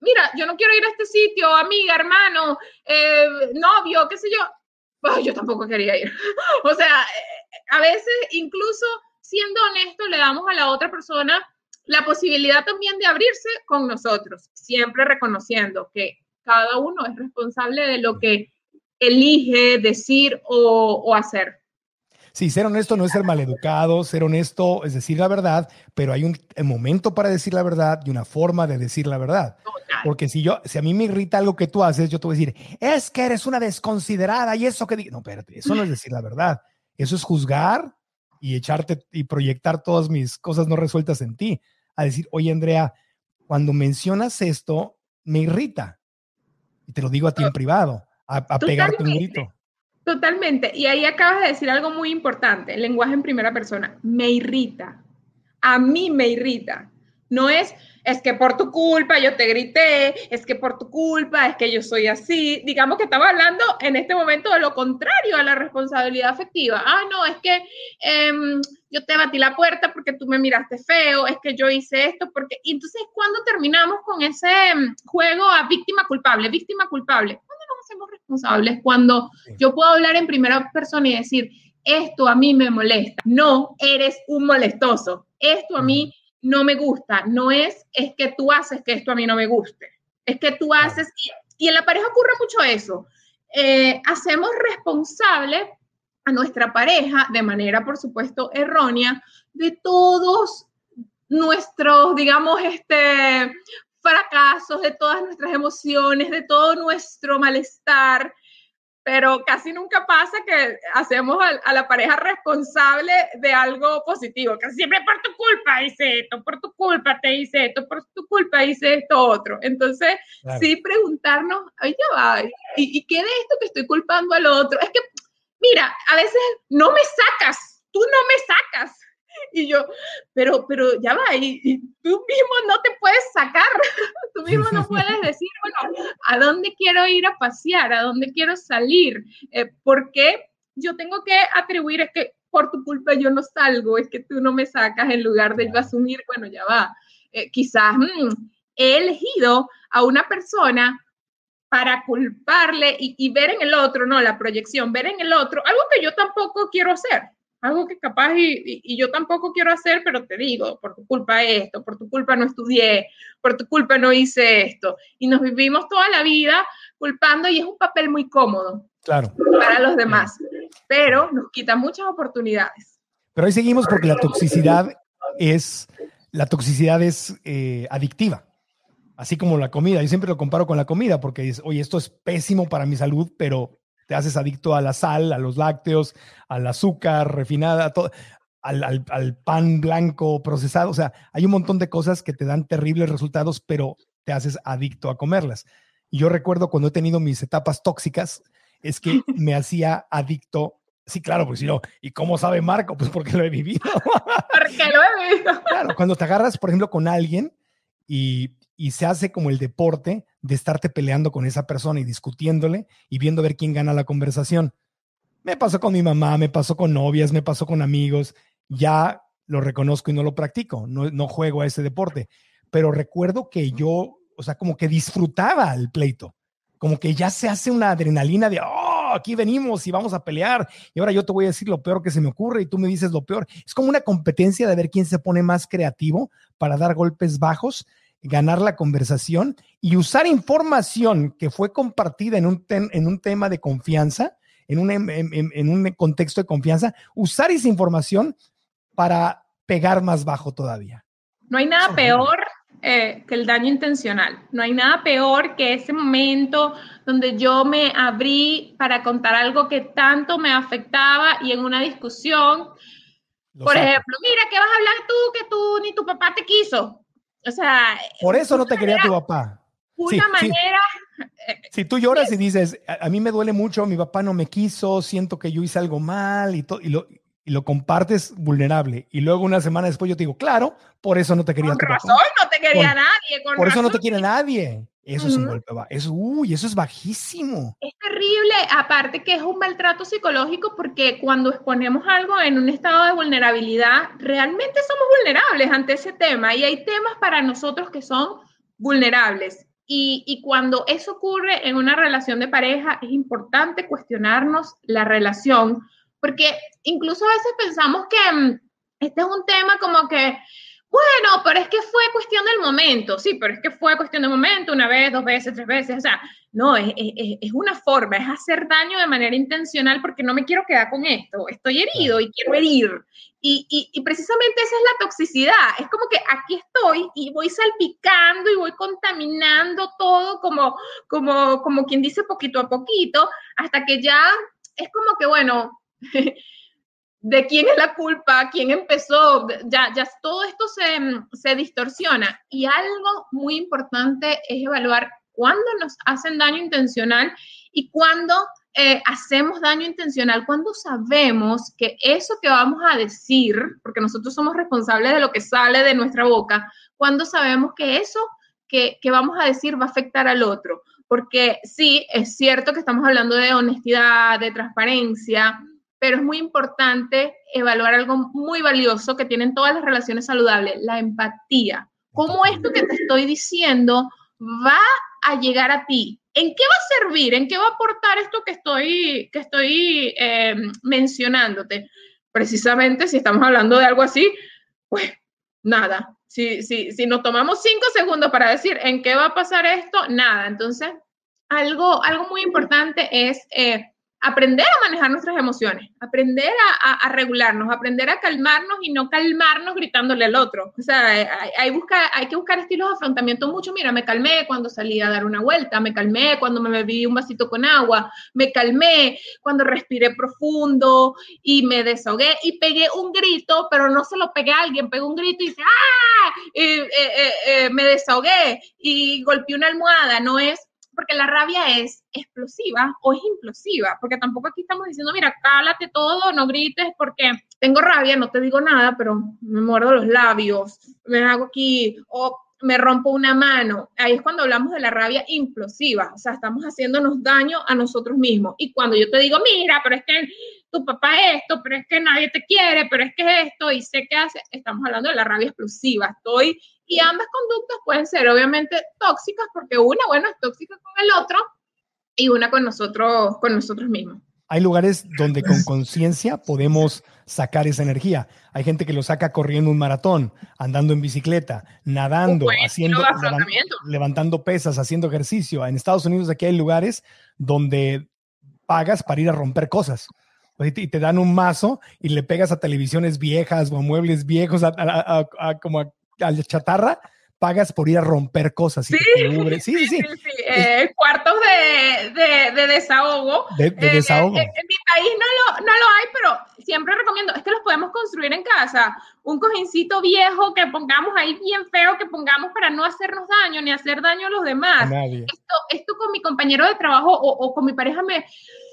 mira, yo no quiero ir a este sitio, amiga, hermano, eh, novio, qué sé yo. yo tampoco quería ir. o sea, eh, a veces incluso siendo honesto le damos a la otra persona la posibilidad también de abrirse con nosotros, siempre reconociendo que cada uno es responsable de lo que elige decir o, hacer. Sí, ser honesto no es ser maleducado, ser honesto es decir la verdad, pero hay un, momento para decir la verdad y una forma de decir la verdad. Porque si yo, si a mí me irrita algo que tú haces, yo te voy a decir, es que eres una desconsiderada y eso que digo, no, espérate, eso no es decir la verdad, eso es juzgar y echarte y proyectar todas mis cosas no resueltas en ti. A decir, oye, Andrea, cuando mencionas esto, me irrita. Y te lo digo a ti en privado a, pegarte un grito. Totalmente. Y ahí acabas de decir algo muy importante, el lenguaje en primera persona. Me irrita. A mí me irrita. No es, es que por tu culpa yo te grité, es que por tu culpa es que yo soy así. Digamos que estamos hablando en este momento de lo contrario a la responsabilidad afectiva. Ah, no, es que em, yo te batí la puerta porque tú me miraste feo, es que yo hice esto, porque... Y entonces, cuando terminamos con ese em, juego a víctima culpable, víctima culpable? hacemos responsables cuando yo puedo hablar en primera persona y decir, esto a mí me molesta. No, eres un molestoso. Esto a mí no me gusta. No es, es que tú haces que esto a mí no me guste. Es que tú haces, y, en la pareja ocurre mucho eso. Eh, hacemos responsable a nuestra pareja de manera, por supuesto, errónea de todos nuestros, digamos, este, fracasos, de todas nuestras emociones, de todo nuestro malestar, pero casi nunca pasa que hacemos a, la pareja responsable de algo positivo, que siempre por tu culpa hice esto, por tu culpa te hice esto, por tu culpa hice esto otro. Entonces, sí preguntarnos, ay, ya va, ¿y, ¿y qué de esto que estoy culpando al otro? Es que, mira, a veces no me sacas, tú no me sacas. Y yo, pero, pero ya va, y, tú mismo no te puedes sacar, tú mismo no puedes decir, bueno, ¿a dónde quiero ir a pasear? ¿A dónde quiero salir? Eh, ¿Por qué yo tengo que atribuir, es que por tu culpa yo no salgo, es que tú no me sacas en lugar de yo asumir, bueno, ya va, eh, quizás mm, he elegido a una persona para culparle y, y, ver en el otro, no, la proyección, ver en el otro, algo que yo tampoco quiero hacer algo que capaz y, yo tampoco quiero hacer, pero te digo, por tu culpa esto, por tu culpa no estudié, por tu culpa no hice esto. Y nos vivimos toda la vida culpando y es un papel muy cómodo claro. para los demás, pero nos quita muchas oportunidades. Pero ahí seguimos porque la toxicidad es, la toxicidad es eh, adictiva. Así como la comida, yo siempre lo comparo con la comida porque dices, oye, esto es pésimo para mi salud, pero te haces adicto a la sal, a los lácteos, al azúcar refinada, todo, al, pan blanco procesado. O sea, hay un montón de cosas que te dan terribles resultados, pero te haces adicto a comerlas. Y yo recuerdo cuando he tenido mis etapas tóxicas, es que me hacía adicto. Sí, claro, pues si no, ¿y cómo sabe Marco? Pues porque lo he vivido. porque lo he vivido. Claro, cuando te agarras, por ejemplo, con alguien y y se hace como el deporte de estarte peleando con esa persona y discutiéndole y viendo a ver quién gana la conversación. Me pasó con mi mamá, me pasó con novias, me pasó con amigos, ya lo reconozco y no lo practico, no, no juego a ese deporte, pero recuerdo que yo, o sea, como que disfrutaba el pleito, como que ya se hace una adrenalina de, oh, aquí venimos y vamos a pelear y ahora yo te voy a decir lo peor que se me ocurre y tú me dices lo peor. Es como una competencia de ver quién se pone más creativo para dar golpes bajos ganar la conversación y usar información que fue compartida en un, en un tema de confianza, en un, en, un contexto de confianza, usar esa información para pegar más bajo todavía. No hay nada peor eh, que el daño intencional. No hay nada peor que ese momento donde yo me abrí para contar algo que tanto me afectaba y en una discusión, por ejemplo, mira, ¿qué vas a hablar tú que tú ni tu papá te quiso? O sea. Por eso no te quería tu papá. Una manera. Si tú lloras y dices, a, mí me duele mucho, mi papá no me quiso, siento que yo hice algo mal y, y, lo, y lo compartes vulnerable. Y luego una semana después yo te digo, claro, por eso no te quería con razón, no te quería nadie. por eso no te quiere nadie. Eso es un golpe bajo. Eso, uy, eso es bajísimo. Es terrible, aparte que es un maltrato psicológico porque cuando exponemos algo en un estado de vulnerabilidad, realmente somos vulnerables ante ese tema y hay temas para nosotros que son vulnerables. Y, y cuando eso ocurre en una relación de pareja, es importante cuestionarnos la relación, porque incluso a veces pensamos que mm, este es un tema como que bueno, pero es que fue cuestión del momento, sí, pero es que fue cuestión del momento, una vez, dos veces, tres veces, o sea, no, es, una forma, es hacer daño de manera intencional porque no me quiero quedar con esto, estoy herido y quiero herir. Y, y, precisamente esa es la toxicidad, es como que aquí estoy y voy salpicando y voy contaminando todo como, como, como quien dice poquito a poquito, hasta que ya es como que, bueno, de quién es la culpa, quién empezó, ya, ya todo esto se, se distorsiona. Y algo muy importante es evaluar cuándo nos hacen daño intencional y cuándo eh, hacemos daño intencional, cuando sabemos que eso que vamos a decir, porque nosotros somos responsables de lo que sale de nuestra boca, cuando sabemos que eso que, que vamos a decir va a afectar al otro. Porque sí, es cierto que estamos hablando de honestidad, de transparencia, pero es muy importante evaluar algo muy valioso que tienen todas las relaciones saludables, la empatía. ¿Cómo esto que te estoy diciendo va a llegar a ti? ¿En qué va a servir? ¿En qué va a aportar esto que estoy, que estoy eh, mencionándote? Precisamente si estamos hablando de algo así, pues nada. Si, si, si nos tomamos cinco segundos para decir en qué va a pasar esto, nada. Entonces, algo, algo muy importante es eh, aprender a manejar nuestras emociones, aprender a, regularnos, aprender a calmarnos y no calmarnos gritándole al otro. O sea, hay, busca, hay que buscar estilos de afrontamiento mucho. Mira, me calmé cuando salí a dar una vuelta, me calmé cuando me bebí un vasito con agua, me calmé cuando respiré profundo y me desahogué y pegué un grito, pero no se lo pegué a alguien, pegué un grito y dice, ¡ah! Eh, eh, eh, me desahogué y golpeé una almohada. No es porque la rabia es explosiva o es implosiva, porque tampoco aquí estamos diciendo, mira, cálate todo, no grites porque tengo rabia, no te digo nada, pero me muerdo los labios, me hago aquí, o me rompo una mano. Ahí es cuando hablamos de la rabia implosiva, o sea, estamos haciéndonos daño a nosotros mismos. Y cuando yo te digo, mira, pero es que tu papá es esto, pero es que nadie te quiere, pero es que es esto, y sé qué hace, estamos hablando de la rabia explosiva. Estoy, y ambas conductas pueden ser obviamente tóxicas, porque una, bueno, es tóxica con el otro y una con nosotros, con nosotros mismos. Hay lugares donde con conciencia podemos sacar esa energía. Hay gente que lo saca corriendo un maratón, andando en bicicleta, nadando, haciendo, levantando pesas, haciendo ejercicio. En Estados Unidos aquí hay lugares donde pagas para ir a romper cosas y te dan un mazo y le pegas a televisiones viejas o a muebles viejos, a, como a, chatarra, pagas por ir a romper cosas. sí, sí, sí, sí, eh, cuartos de, de, desahogo. De, eh, desahogo. en mi país no lo, no lo hay, pero siempre recomiendo, es que los podemos construir en casa. Un cojincito viejo que pongamos ahí bien feo, que pongamos para no hacernos daño ni hacer daño a los demás. Esto, esto con mi compañero de trabajo o, o con mi pareja me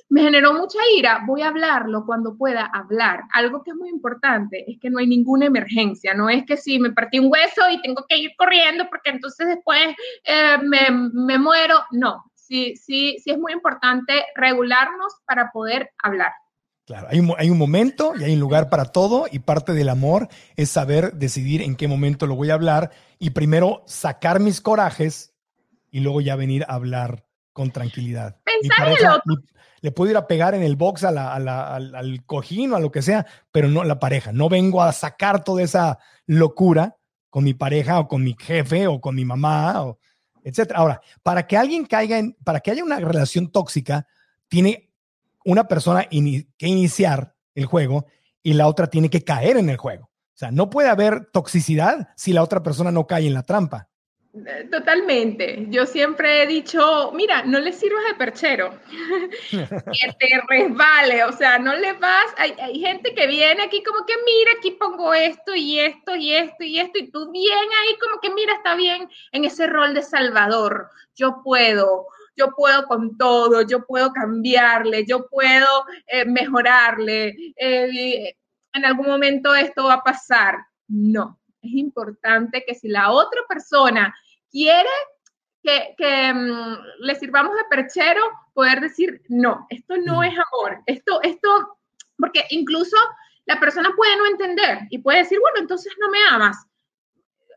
me generó mucha ira, voy a hablarlo cuando pueda hablar. Algo que es muy importante es que no hay ninguna emergencia, no es que si me partí un hueso y tengo que ir corriendo porque entonces después eh, me, muero, no, sí, sí, sí es muy importante regularnos para poder hablar. Claro, hay un, hay un, momento y hay un lugar para todo y parte del amor es saber decidir en qué momento lo voy a hablar y primero sacar mis corajes y luego ya venir a hablar con tranquilidad. Pensar en otro le puedo ir a pegar en el box a la, al, cojín o a lo que sea, pero no la pareja. No vengo a sacar toda esa locura con mi pareja o con mi jefe o con mi mamá, o etcétera. Ahora, para que alguien caiga en, para que haya una relación tóxica, tiene una persona que iniciar el juego y la otra tiene que caer en el juego. O sea, no puede haber toxicidad si la otra persona no cae en la trampa. Totalmente. Yo siempre he dicho, mira, no le sirvas de perchero, que te resbale, o sea, no le vas, hay, hay, gente que viene aquí como que, mira, aquí pongo esto y esto y esto y esto, y tú bien ahí como que, mira, está bien en ese rol de salvador, yo puedo, yo puedo con todo, yo puedo cambiarle, yo puedo eh, mejorarle, eh, en algún momento esto va a pasar. No, es importante que si la otra persona quiere que, que mm, le sirvamos de perchero, poder decir, no, esto no es amor, esto, esto, porque incluso la persona puede no entender y puede decir, bueno, entonces no me amas.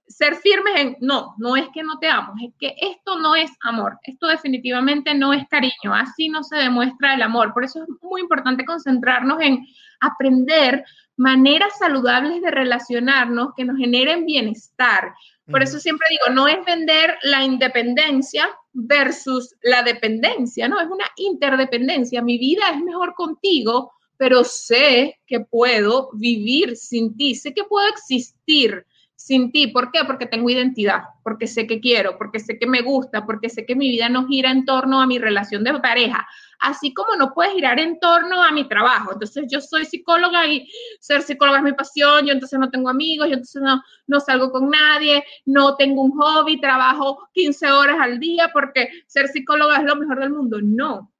Ser firmes en, no, no es que no te amo, es que esto no es amor, esto definitivamente no es cariño, así no se demuestra el amor. Por eso es muy importante concentrarnos en aprender maneras saludables de relacionarnos que nos generen bienestar, por eso siempre digo, no es vender la independencia versus la dependencia, no, es una interdependencia. Mi vida es mejor contigo, pero sé que puedo vivir sin ti, sé que puedo existir sin ti. ¿Por qué? Porque tengo identidad, porque sé que quiero, porque sé que me gusta, porque sé que mi vida no gira en torno a mi relación de pareja, así como no puede girar en torno a mi trabajo. Entonces yo soy psicóloga y ser psicóloga es mi pasión, yo entonces no tengo amigos, yo entonces no, no salgo con nadie, no tengo un hobby, trabajo 15 horas al día porque ser psicóloga es lo mejor del mundo. No,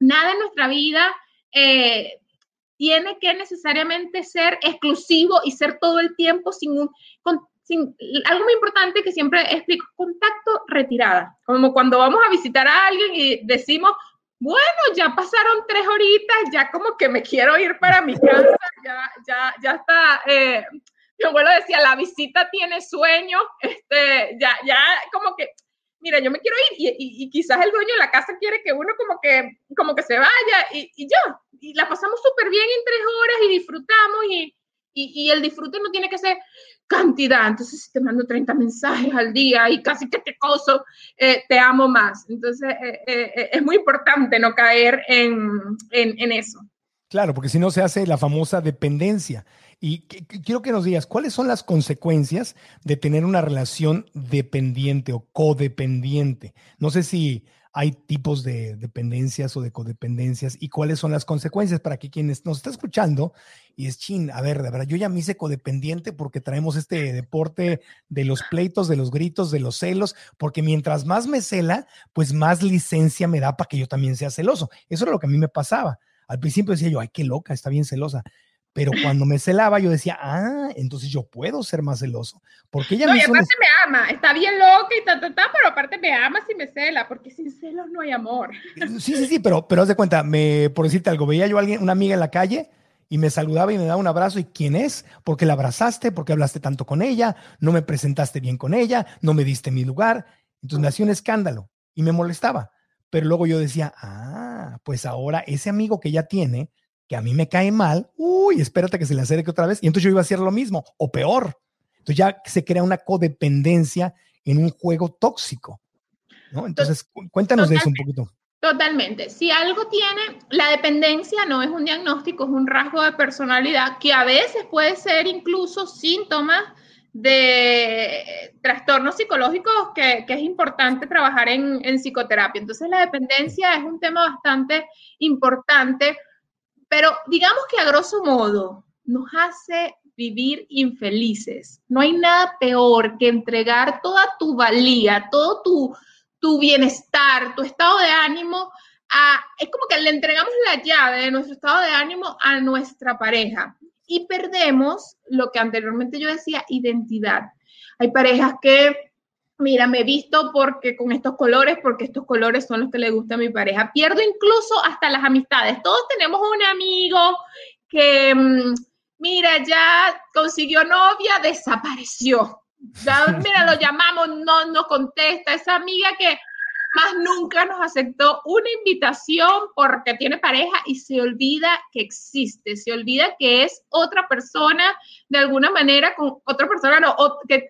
nada en nuestra vida... Eh, tiene que necesariamente ser exclusivo y ser todo el tiempo sin un... sin, algo muy importante que siempre explico, contacto retirada. Como cuando vamos a visitar a alguien y decimos, bueno, ya pasaron tres horitas, ya como que me quiero ir para mi casa, ya, ya, ya está. Eh, mi abuelo decía, la visita tiene sueño, este, ya, ya como que mira, yo me quiero ir y, quizás el dueño de la casa quiere que uno como que, como que se vaya y, y yo, y la pasamos súper bien en tres horas y disfrutamos y, y, el disfrute no tiene que ser cantidad. Entonces, si te mando 30 mensajes al día y casi que te coso, eh, te amo más. Entonces, eh, eh, es muy importante no caer en, en, en eso. Claro, porque si no se hace la famosa dependencia. Y quiero que nos digas, ¿cuáles son las consecuencias de tener una relación dependiente o codependiente? No sé si hay tipos de dependencias o de codependencias y cuáles son las consecuencias para que quienes nos está escuchando y es chin, a ver, de verdad, yo ya me hice codependiente porque traemos este deporte de los pleitos, de los gritos, de los celos, porque mientras más me cela, pues más licencia me da para que yo también sea celoso. Eso era lo que a mí me pasaba. Al principio decía yo, ay, qué loca, está bien celosa. Pero cuando me celaba, yo decía, ah, entonces yo puedo ser más celoso. Porque ella no, y aparte me ama, está bien loca y ta, ta, ta, pero aparte me ama si me cela, porque sin celos no hay amor. Sí, sí, sí, pero, pero haz de cuenta, me, por decirte algo, veía yo a alguien, una amiga en la calle y me saludaba y me daba un abrazo. ¿Y quién es? Porque la abrazaste, porque hablaste tanto con ella, no me presentaste bien con ella, no me diste mi lugar. Entonces me hacía un escándalo y me molestaba. Pero luego yo decía, ah, pues ahora ese amigo que ella tiene que a mí me cae mal, uy, espérate que se le acerque otra vez. Y entonces yo iba a hacer lo mismo, o peor. Entonces ya se crea una codependencia en un juego tóxico. ¿no? Entonces, cuéntanos de eso un poquito. Totalmente. Si algo tiene, la dependencia no es un diagnóstico, es un rasgo de personalidad que a veces puede ser incluso síntomas de trastornos psicológicos que, es importante trabajar en, en, psicoterapia. Entonces la dependencia es un tema bastante importante pero digamos que a grosso modo nos hace vivir infelices. No hay nada peor que entregar toda tu valía, todo tu, tu bienestar, tu estado de ánimo a, es como que le entregamos la llave de nuestro estado de ánimo a nuestra pareja y perdemos lo que anteriormente yo decía, identidad. Hay parejas que mira, me he visto porque con estos colores, porque estos colores son los que le gusta a mi pareja. Pierdo incluso hasta las amistades. Todos tenemos un amigo que, mm, mira, ya consiguió novia, desapareció. Mira, lo llamamos, no nos contesta. Esa amiga que más nunca nos aceptó una invitación porque tiene pareja y se olvida que existe, se olvida que es otra persona de alguna manera, con otra persona no, que,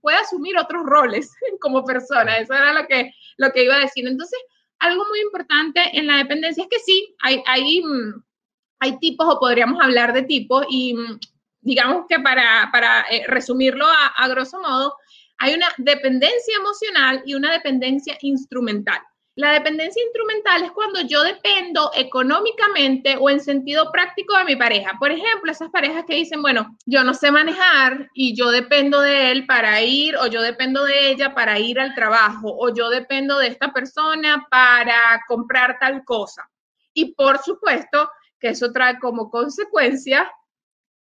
puede asumir otros roles como persona. Eso era lo que, lo que iba a decir. Entonces, algo muy importante en la dependencia es que sí, hay, hay, mm, hay tipos o podríamos hablar de tipos y mm, digamos que para, para eh, resumirlo a, a grosso modo, hay una dependencia emocional y una dependencia instrumental. La dependencia instrumental es cuando yo dependo económicamente o en sentido práctico de mi pareja. Por ejemplo, esas parejas que dicen, bueno, yo no sé manejar y yo dependo de él para ir o yo dependo de ella para ir al trabajo o yo dependo de esta persona para comprar tal cosa. Y por supuesto que eso trae como consecuencia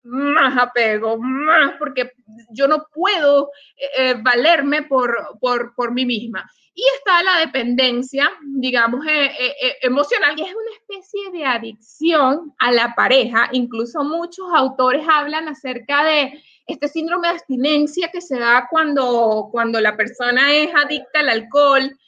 más apego, más porque yo no puedo eh, eh, valerme por, por, por mí misma. Y está la dependencia, digamos, eh, eh, eh, emocional, que es una especie de adicción a la pareja. Incluso muchos autores hablan acerca de este síndrome de abstinencia que se da cuando, cuando la persona es adicta al alcohol.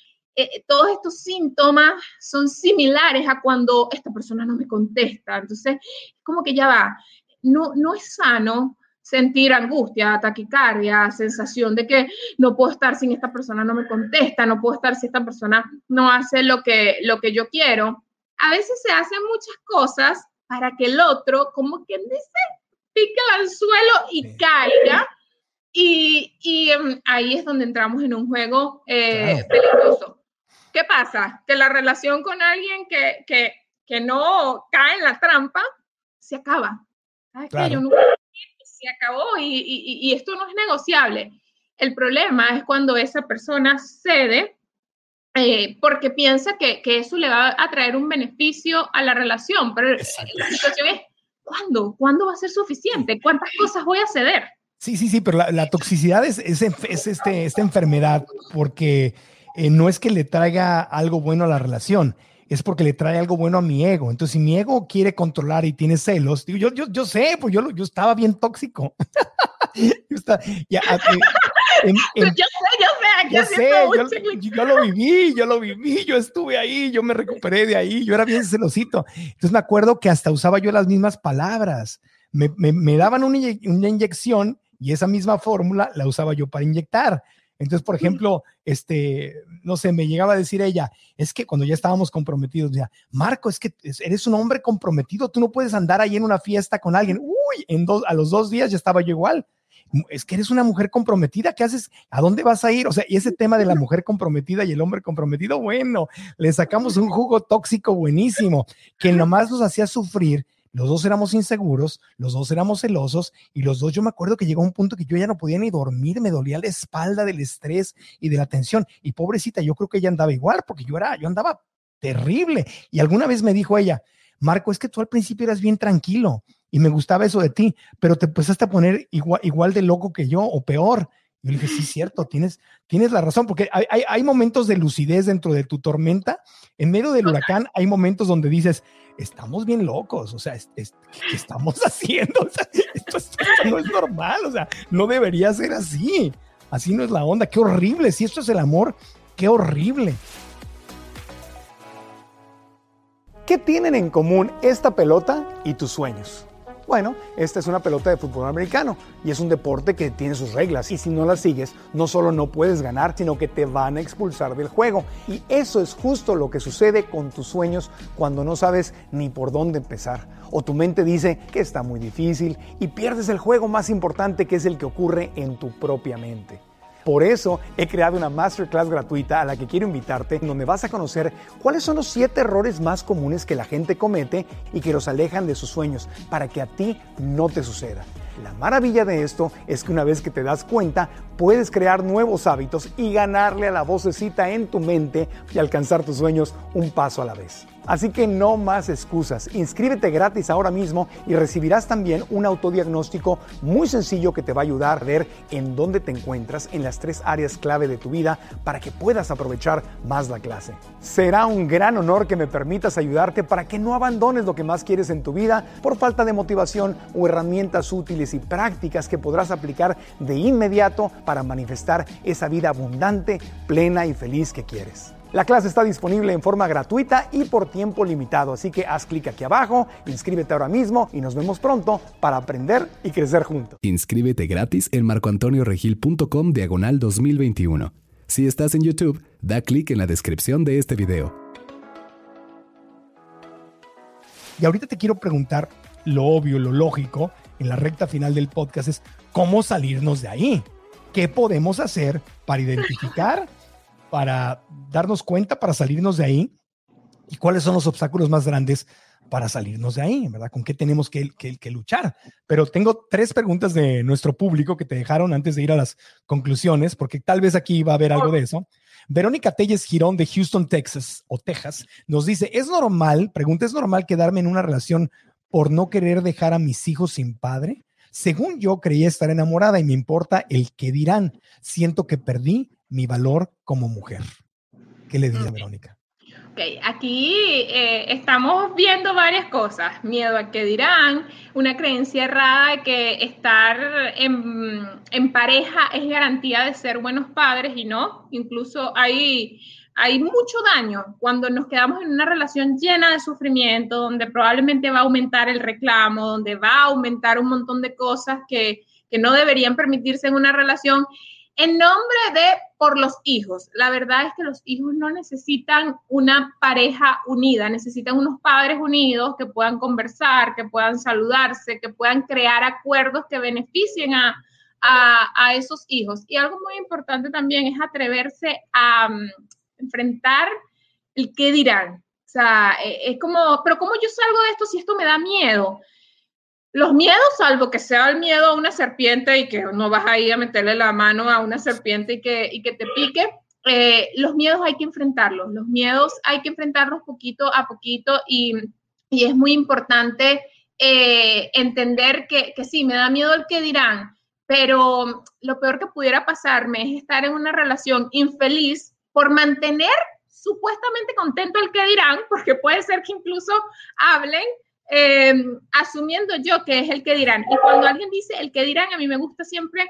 todos estos síntomas son similares a cuando esta persona no me contesta. Entonces, como que ya va, no, no es sano sentir angustia, taquicardia, sensación de que no puedo estar sin esta persona no me contesta, no puedo estar si esta persona no hace lo que, lo que yo quiero. A veces se hacen muchas cosas para que el otro, como quien dice, pique el anzuelo y caiga. Y, y em, ahí es donde entramos en un juego eh, peligroso. ¿Qué pasa? Que la relación con alguien que, que, que no cae en la trampa se acaba. Yo nunca se acabó y, esto no es negociable. El problema es cuando esa persona cede eh, porque piensa que, eso le va a traer un beneficio a la relación, pero la situación es, ¿cuándo? ¿Cuándo va a ser suficiente? ¿Cuántas cosas voy a ceder? Sí, sí, sí, pero la, toxicidad es, es, este, esta enfermedad porque eh, no es que le traiga algo bueno a la relación, es porque le trae algo bueno a mi ego. Entonces, si mi ego quiere controlar y tiene celos, digo, yo, yo, yo sé, pues yo, yo estaba bien tóxico. yo, estaba, ya, en, yo sé, yo sé, yo, sé yo, lo viví, yo lo viví, yo estuve ahí, yo me recuperé de ahí, yo era bien celosito. Entonces me acuerdo que hasta usaba yo las mismas palabras. Me, me, me daban una, una inyección y esa misma fórmula la usaba yo para inyectar. Entonces, por ejemplo, este, no sé, me llegaba a decir ella, es que cuando ya estábamos comprometidos, decía, Marco, es que eres un hombre comprometido, tú no puedes andar ahí en una fiesta con alguien. Uy, en dos, a los dos días ya estaba yo igual. Es que eres una mujer comprometida, ¿qué haces? ¿A dónde vas a ir? O sea, y ese tema de la mujer comprometida y el hombre comprometido, bueno, le sacamos un jugo tóxico buenísimo, que nomás nos hacía sufrir los dos éramos inseguros, los dos éramos celosos y los dos yo me acuerdo que llegó un punto que yo ya no podía ni dormir, me dolía la espalda del estrés y de la tensión. Y pobrecita, yo creo que ella andaba igual porque yo era, yo andaba terrible. Y alguna vez me dijo ella, Marco, es que tú al principio eras bien tranquilo y me gustaba eso de ti, pero te empezaste a poner igual, igual de loco que yo o peor. Yo le dije, sí, cierto, tienes, tienes la razón, porque hay, hay, hay, momentos de lucidez dentro de tu tormenta. En medio del huracán hay momentos donde dices, estamos bien locos, o sea, ¿qué estamos haciendo? esto, no es normal, o sea, no debería ser así. Así no es la onda, qué horrible. Si esto es el amor, qué horrible. ¿Qué tienen en común esta pelota y tus sueños? Bueno, esta es una pelota de fútbol americano y es un deporte que tiene sus reglas y si no las sigues, no solo no puedes ganar, sino que te van a expulsar del juego. Y eso es justo lo que sucede con tus sueños cuando no sabes ni por dónde empezar. O tu mente dice que está muy difícil y pierdes el juego más importante que es el que ocurre en tu propia mente. Por eso he creado una masterclass gratuita a la que quiero invitarte, donde vas a conocer cuáles son los siete errores más comunes que la gente comete y que los alejan de sus sueños, para que a ti no te suceda. La maravilla de esto es que una vez que te das cuenta, puedes crear nuevos hábitos y ganarle a la vocecita en tu mente y alcanzar tus sueños un paso a la vez. Así que no más excusas. Inscríbete gratis ahora mismo y recibirás también un autodiagnóstico muy sencillo que te va a ayudar a ver en dónde te encuentras en las tres áreas clave de tu vida para que puedas aprovechar más la clase. Será un gran honor que me permitas ayudarte para que no abandones lo que más quieres en tu vida por falta de motivación o herramientas útiles y prácticas que podrás aplicar de inmediato para manifestar esa vida abundante, plena y feliz que quieres. La clase está disponible en forma gratuita y por tiempo limitado, así que haz clic aquí abajo, inscríbete ahora mismo y nos vemos pronto para aprender y crecer juntos. Inscríbete gratis en marcoantonioregil.com diagonal 2021. Si estás en YouTube, da clic en la descripción de este video. Y ahorita te quiero preguntar lo obvio, lo lógico, en la recta final del podcast es cómo salirnos de ahí. ¿Qué podemos hacer para identificar para darnos cuenta, para salirnos de ahí y cuáles son los obstáculos más grandes para salirnos de ahí, ¿verdad? ¿Con qué tenemos que, luchar? Pero tengo tres preguntas de nuestro público que te dejaron antes de ir a las conclusiones, porque tal vez aquí va a haber algo de eso. Verónica Telles Girón de Houston, Texas, o Texas, nos dice, ¿es normal, pregunta, ¿es normal quedarme en una relación por no querer dejar a mis hijos sin padre? Según yo creía estar enamorada y me importa el que dirán. Siento que perdí mi valor como mujer. ¿Qué le diría Verónica? Ok, aquí eh, estamos viendo varias cosas. Miedo a que dirán, una creencia errada de que estar en, en, pareja es garantía de ser buenos padres y no. Incluso hay, hay mucho daño cuando nos quedamos en una relación llena de sufrimiento, donde probablemente va a aumentar el reclamo, donde va a aumentar un montón de cosas que, que no deberían permitirse en una relación en nombre de por los hijos. La verdad es que los hijos no necesitan una pareja unida, necesitan unos padres unidos que puedan conversar, que puedan saludarse, que puedan crear acuerdos que beneficien a, esos hijos. Y algo muy importante también es atreverse a mm, enfrentar el qué dirán. O sea, e, es como, pero ¿cómo yo salgo de esto si esto me da miedo? Los miedos, salvo que sea el miedo a una serpiente y que no vas ahí a meterle la mano a una serpiente y que, y que te pique, eh, los miedos hay que enfrentarlos. Los miedos hay que enfrentarlos poquito a poquito y, y es muy importante eh, entender que, que sí, me da miedo el que dirán, pero lo peor que pudiera pasarme es estar en una relación infeliz por mantener supuestamente contento el que dirán, porque puede ser que incluso hablen Em, asumiendo yo que es el que dirán. Y cuando alguien dice el que dirán, a mí me gusta siempre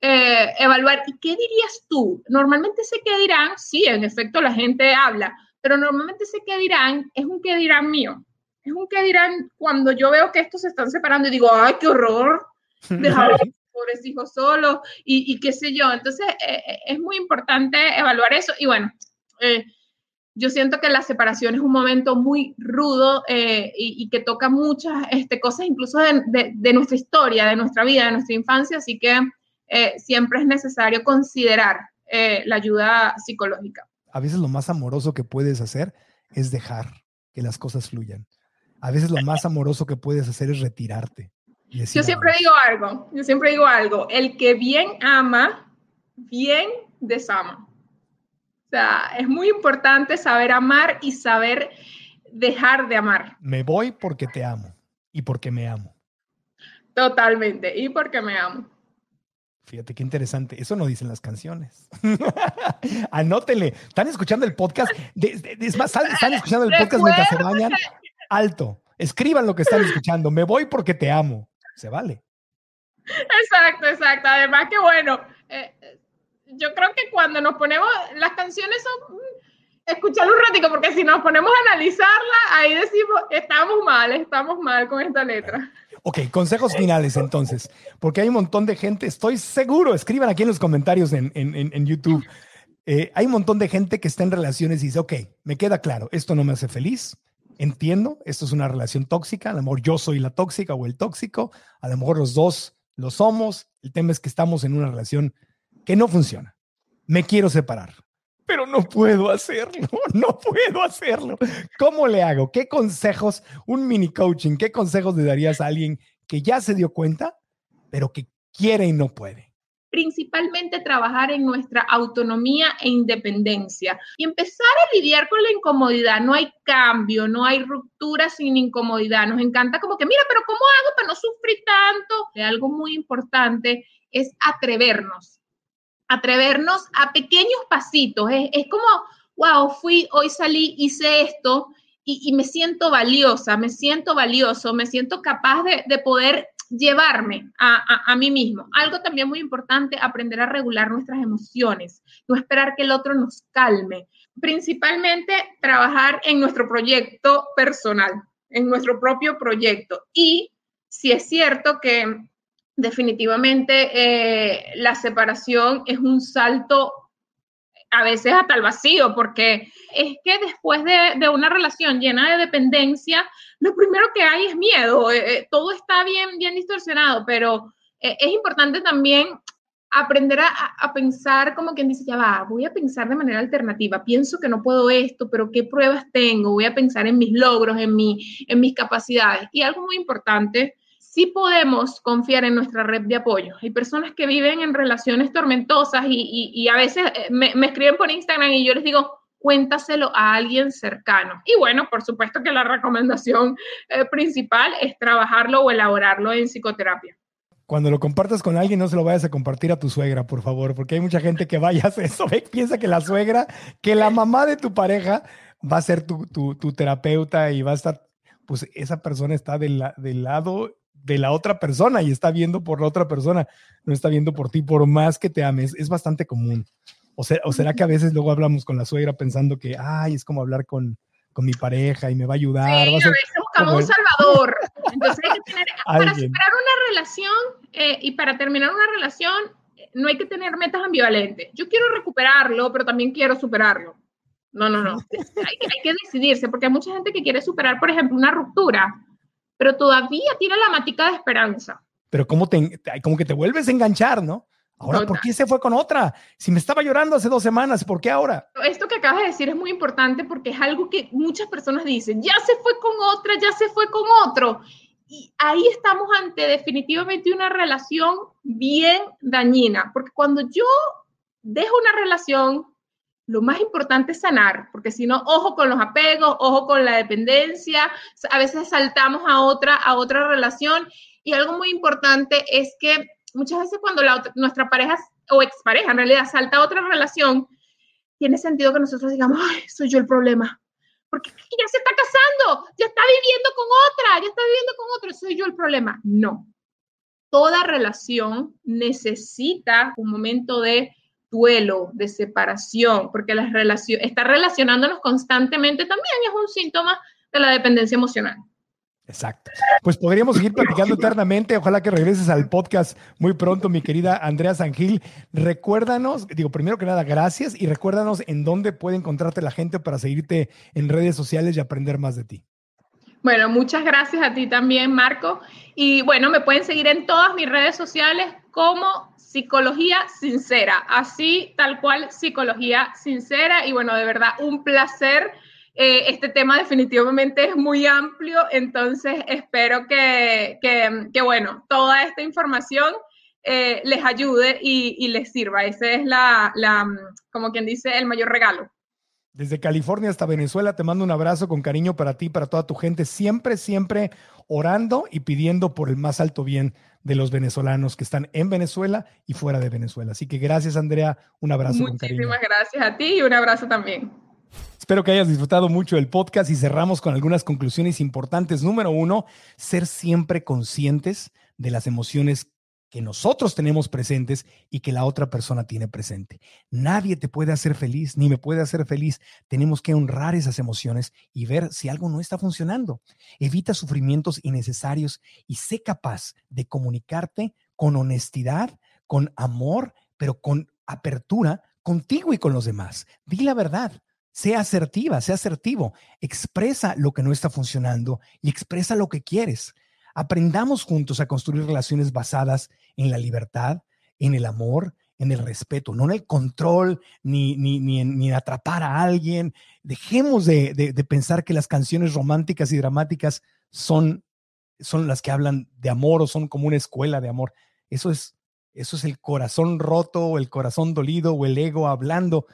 eh, evaluar, ¿y qué dirías tú? Normalmente ese que dirán, sí, en efecto la gente habla, pero normalmente ese que dirán es un que dirán mío. Es un que dirán cuando yo veo que estos se están separando y digo, ay, qué horror, dejar a pobres hijos solos y, qué sé yo. Entonces, eh, eh, es muy importante evaluar eso. Y bueno, yo siento que la separación es un momento muy rudo eh, y, que toca muchas este, cosas, incluso de, nuestra historia, de nuestra vida, de nuestra infancia, así que eh, siempre es necesario considerar eh, la ayuda psicológica. A veces lo más amoroso que puedes hacer es dejar que las cosas fluyan. A veces lo más amoroso que puedes hacer es retirarte. yo siempre digo algo, yo siempre digo algo, el que bien ama, bien desama. O sea, es muy importante saber amar y saber dejar de amar. Me voy porque te amo y porque me amo. Totalmente, y porque me amo. Fíjate qué interesante. Eso no dicen las canciones. Anótenle. ¿Están escuchando el podcast? es más, están escuchando el podcast mientras se bañan. Alto. Escriban lo que están escuchando. Me voy porque te amo. Se vale. Exacto, exacto. Además que bueno, eh, yo creo que cuando nos ponemos, las canciones son mm, escucharlo un ratico, porque si nos ponemos a analizarla, ahí decimos, estamos mal, estamos mal con esta letra. Ok, consejos finales entonces, porque hay un montón de gente, estoy seguro, escriban aquí en los comentarios en, en, YouTube, eh, hay un montón de gente que está en relaciones y dice, ok, me queda claro, esto no me hace feliz, entiendo, esto es una relación tóxica, a lo mejor yo soy la tóxica o el tóxico, a lo mejor los dos lo somos, el tema es que estamos en una relación que no funciona. Me quiero separar, pero no puedo hacerlo, no puedo hacerlo. ¿Cómo le hago? ¿Qué consejos, un mini coaching, qué consejos le darías a alguien que ya se dio cuenta, pero que quiere y no puede? principalmente trabajar en nuestra autonomía e independencia y empezar a lidiar con la incomodidad. No hay cambio, no hay ruptura sin incomodidad. Nos encanta como que, mira, pero ¿cómo hago para no sufrir tanto? Algo muy importante es atrevernos atrevernos a pequeños pasitos. Es, como, wow, fui, hoy salí, hice esto y, me siento valiosa, me siento valioso, me siento capaz de, poder llevarme a, a, mí mismo. Algo también muy importante, aprender a regular nuestras emociones, no esperar que el otro nos calme. Principalmente trabajar en nuestro proyecto personal, en nuestro propio proyecto. Y si es cierto que definitivamente eh, la separación es un salto a veces hasta el vacío, porque es que después de, una relación llena de dependencia, lo primero que hay es miedo, eh, eh, todo está bien, bien distorsionado, pero es importante también aprender a, pensar como quien dice, ya va, voy a pensar de manera alternativa, pienso que no puedo esto, pero ¿qué pruebas tengo? Voy a pensar en mis logros, en, mi, en mis capacidades. Y algo muy importante sí podemos confiar en nuestra red de apoyo. Hay personas que viven en relaciones tormentosas y, a veces eh, me, escriben por Instagram y yo les digo, cuéntaselo a alguien cercano. Y bueno, por supuesto que la recomendación eh, principal es trabajarlo o elaborarlo en psicoterapia. cuando lo compartas con alguien, no se lo vayas a compartir a tu suegra, por favor, porque hay mucha gente que vaya a hacer eso, piensa que la suegra, que la mamá de tu pareja va a ser tu, tu, tu terapeuta y va a estar, pues esa persona está del, del lado de la otra persona y está viendo por la otra persona, no está viendo por ti, por más que te ames, es bastante común. O, o será que a veces luego hablamos con la suegra pensando que, ay, es como hablar con, con mi pareja y me va a ayudar. Sí, va a a ser veces buscamos un salvador. Entonces hay que tener, para superar una relación eh, y para terminar una relación, eh, no hay que tener metas ambivalentes. Yo quiero recuperarlo, pero también quiero superarlo. No, no, no. Hay que decidirse, porque hay mucha gente que quiere superar, por ejemplo, una ruptura, pero todavía tiene la matica de esperanza. Pero como, te, como que te vuelves a enganchar, ¿no? Ahora, ¿por qué se fue con otra? Si me estaba llorando hace dos semanas, ¿por qué ahora? Esto que acabas de decir es muy importante porque es algo que muchas personas dicen, ya se fue con otra, ya se fue con otro. Y ahí estamos ante definitivamente una relación bien dañina, porque cuando yo dejo una relación, lo más importante es sanar, porque si no, ojo con los apegos, ojo con la dependencia, a veces saltamos a otra, a otra relación. Y algo muy importante es que muchas veces cuando la nuestra pareja o expareja en realidad salta a otra relación, tiene sentido que nosotros digamos, soy yo el problema. Porque ya se está casando, ya está viviendo con otra, ya está viviendo con otro, soy yo el problema. No. Toda relación necesita un momento de duelo, de separación, porque las relaciones, estar relacionándonos constantemente también es un síntoma de la dependencia emocional. Exacto. Pues podríamos seguir platicando eternamente. Ojalá que regreses al podcast muy pronto, mi querida Andrea Sangil. Recuérdanos, digo, primero que nada, gracias y recuérdanos en dónde puede encontrarte la gente para seguirte en redes sociales y aprender más de ti. Bueno, muchas gracias a ti también, Marco. Y bueno, me pueden seguir en todas mis redes sociales como Psicología Sincera, así tal cual Psicología Sincera. Y bueno, de verdad, un placer. Eh, este tema definitivamente es muy amplio, entonces espero que, que, bueno, toda esta información eh, les ayude y, y, les sirva. Ese es la, la, como quien dice, el mayor regalo. Desde California hasta Venezuela te mando un abrazo con cariño para ti, para toda tu gente, siempre, siempre orando y pidiendo por el más alto bien de los venezolanos que están en Venezuela y fuera de Venezuela. Así que gracias, Andrea, un abrazo Muchísimas con cariño. Muchísimas gracias a ti y un abrazo también. Espero que hayas disfrutado mucho del podcast y cerramos con algunas conclusiones importantes. Número uno, ser siempre conscientes de las emociones que nosotros tenemos presentes y que la otra persona tiene presente. Nadie te puede hacer feliz, ni me puede hacer feliz. Tenemos que honrar esas emociones y ver si algo no está funcionando. Evita sufrimientos innecesarios y sé capaz de comunicarte con honestidad, con amor, pero con apertura contigo y con los demás. Di la verdad. Sea asertiva, sea asertivo. Expresa lo que no está funcionando y expresa lo que quieres. Aprendamos juntos a construir relaciones basadas en la libertad, en el amor, en el respeto, no en el control ni, ni, ni, en, ni atrapar a alguien. Dejemos de, de, de, pensar que las canciones románticas y dramáticas son, son las que hablan de amor o son como una escuela de amor. Eso es, eso es el corazón roto o el corazón dolido o el ego hablando.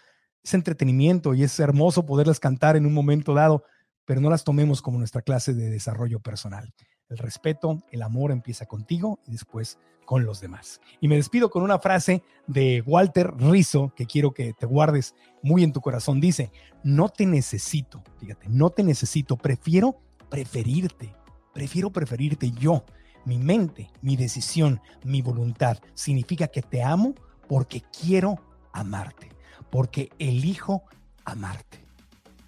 Es entretenimiento y es hermoso poderlas cantar en un momento dado, pero no las tomemos como nuestra clase de desarrollo personal. El respeto, el amor empieza contigo y después con los demás. Y me despido con una frase de Walter Rizzo que quiero que te guardes muy en tu corazón. Dice, no te necesito, fíjate, no te necesito, prefiero preferirte, prefiero preferirte yo. Mi mente, mi decisión, mi voluntad significa que te amo porque quiero amarte, porque elijo amarte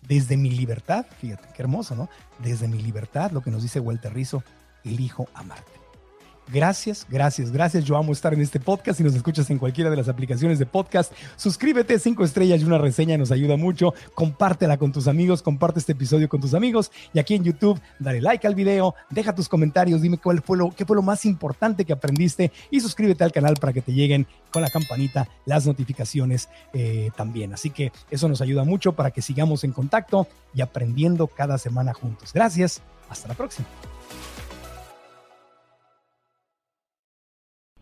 desde mi libertad, fíjate, qué hermoso, ¿no? Desde mi libertad, lo que nos dice Walter Rizzo, elijo amarte. Gracias, gracias, gracias. Yo amo estar en este podcast. Si nos escuchas en cualquiera de las aplicaciones de podcast, suscríbete, cinco estrellas y una reseña nos ayuda mucho. Compártela con tus amigos, comparte este episodio con tus amigos. Y aquí en YouTube, dale like al video, deja tus comentarios, dime cuál fue lo, qué fue lo más importante que aprendiste y suscríbete al canal para que te lleguen con la campanita las notificaciones eh, también. Así que eso nos ayuda mucho para que sigamos en contacto y aprendiendo cada semana juntos. Gracias, hasta la próxima.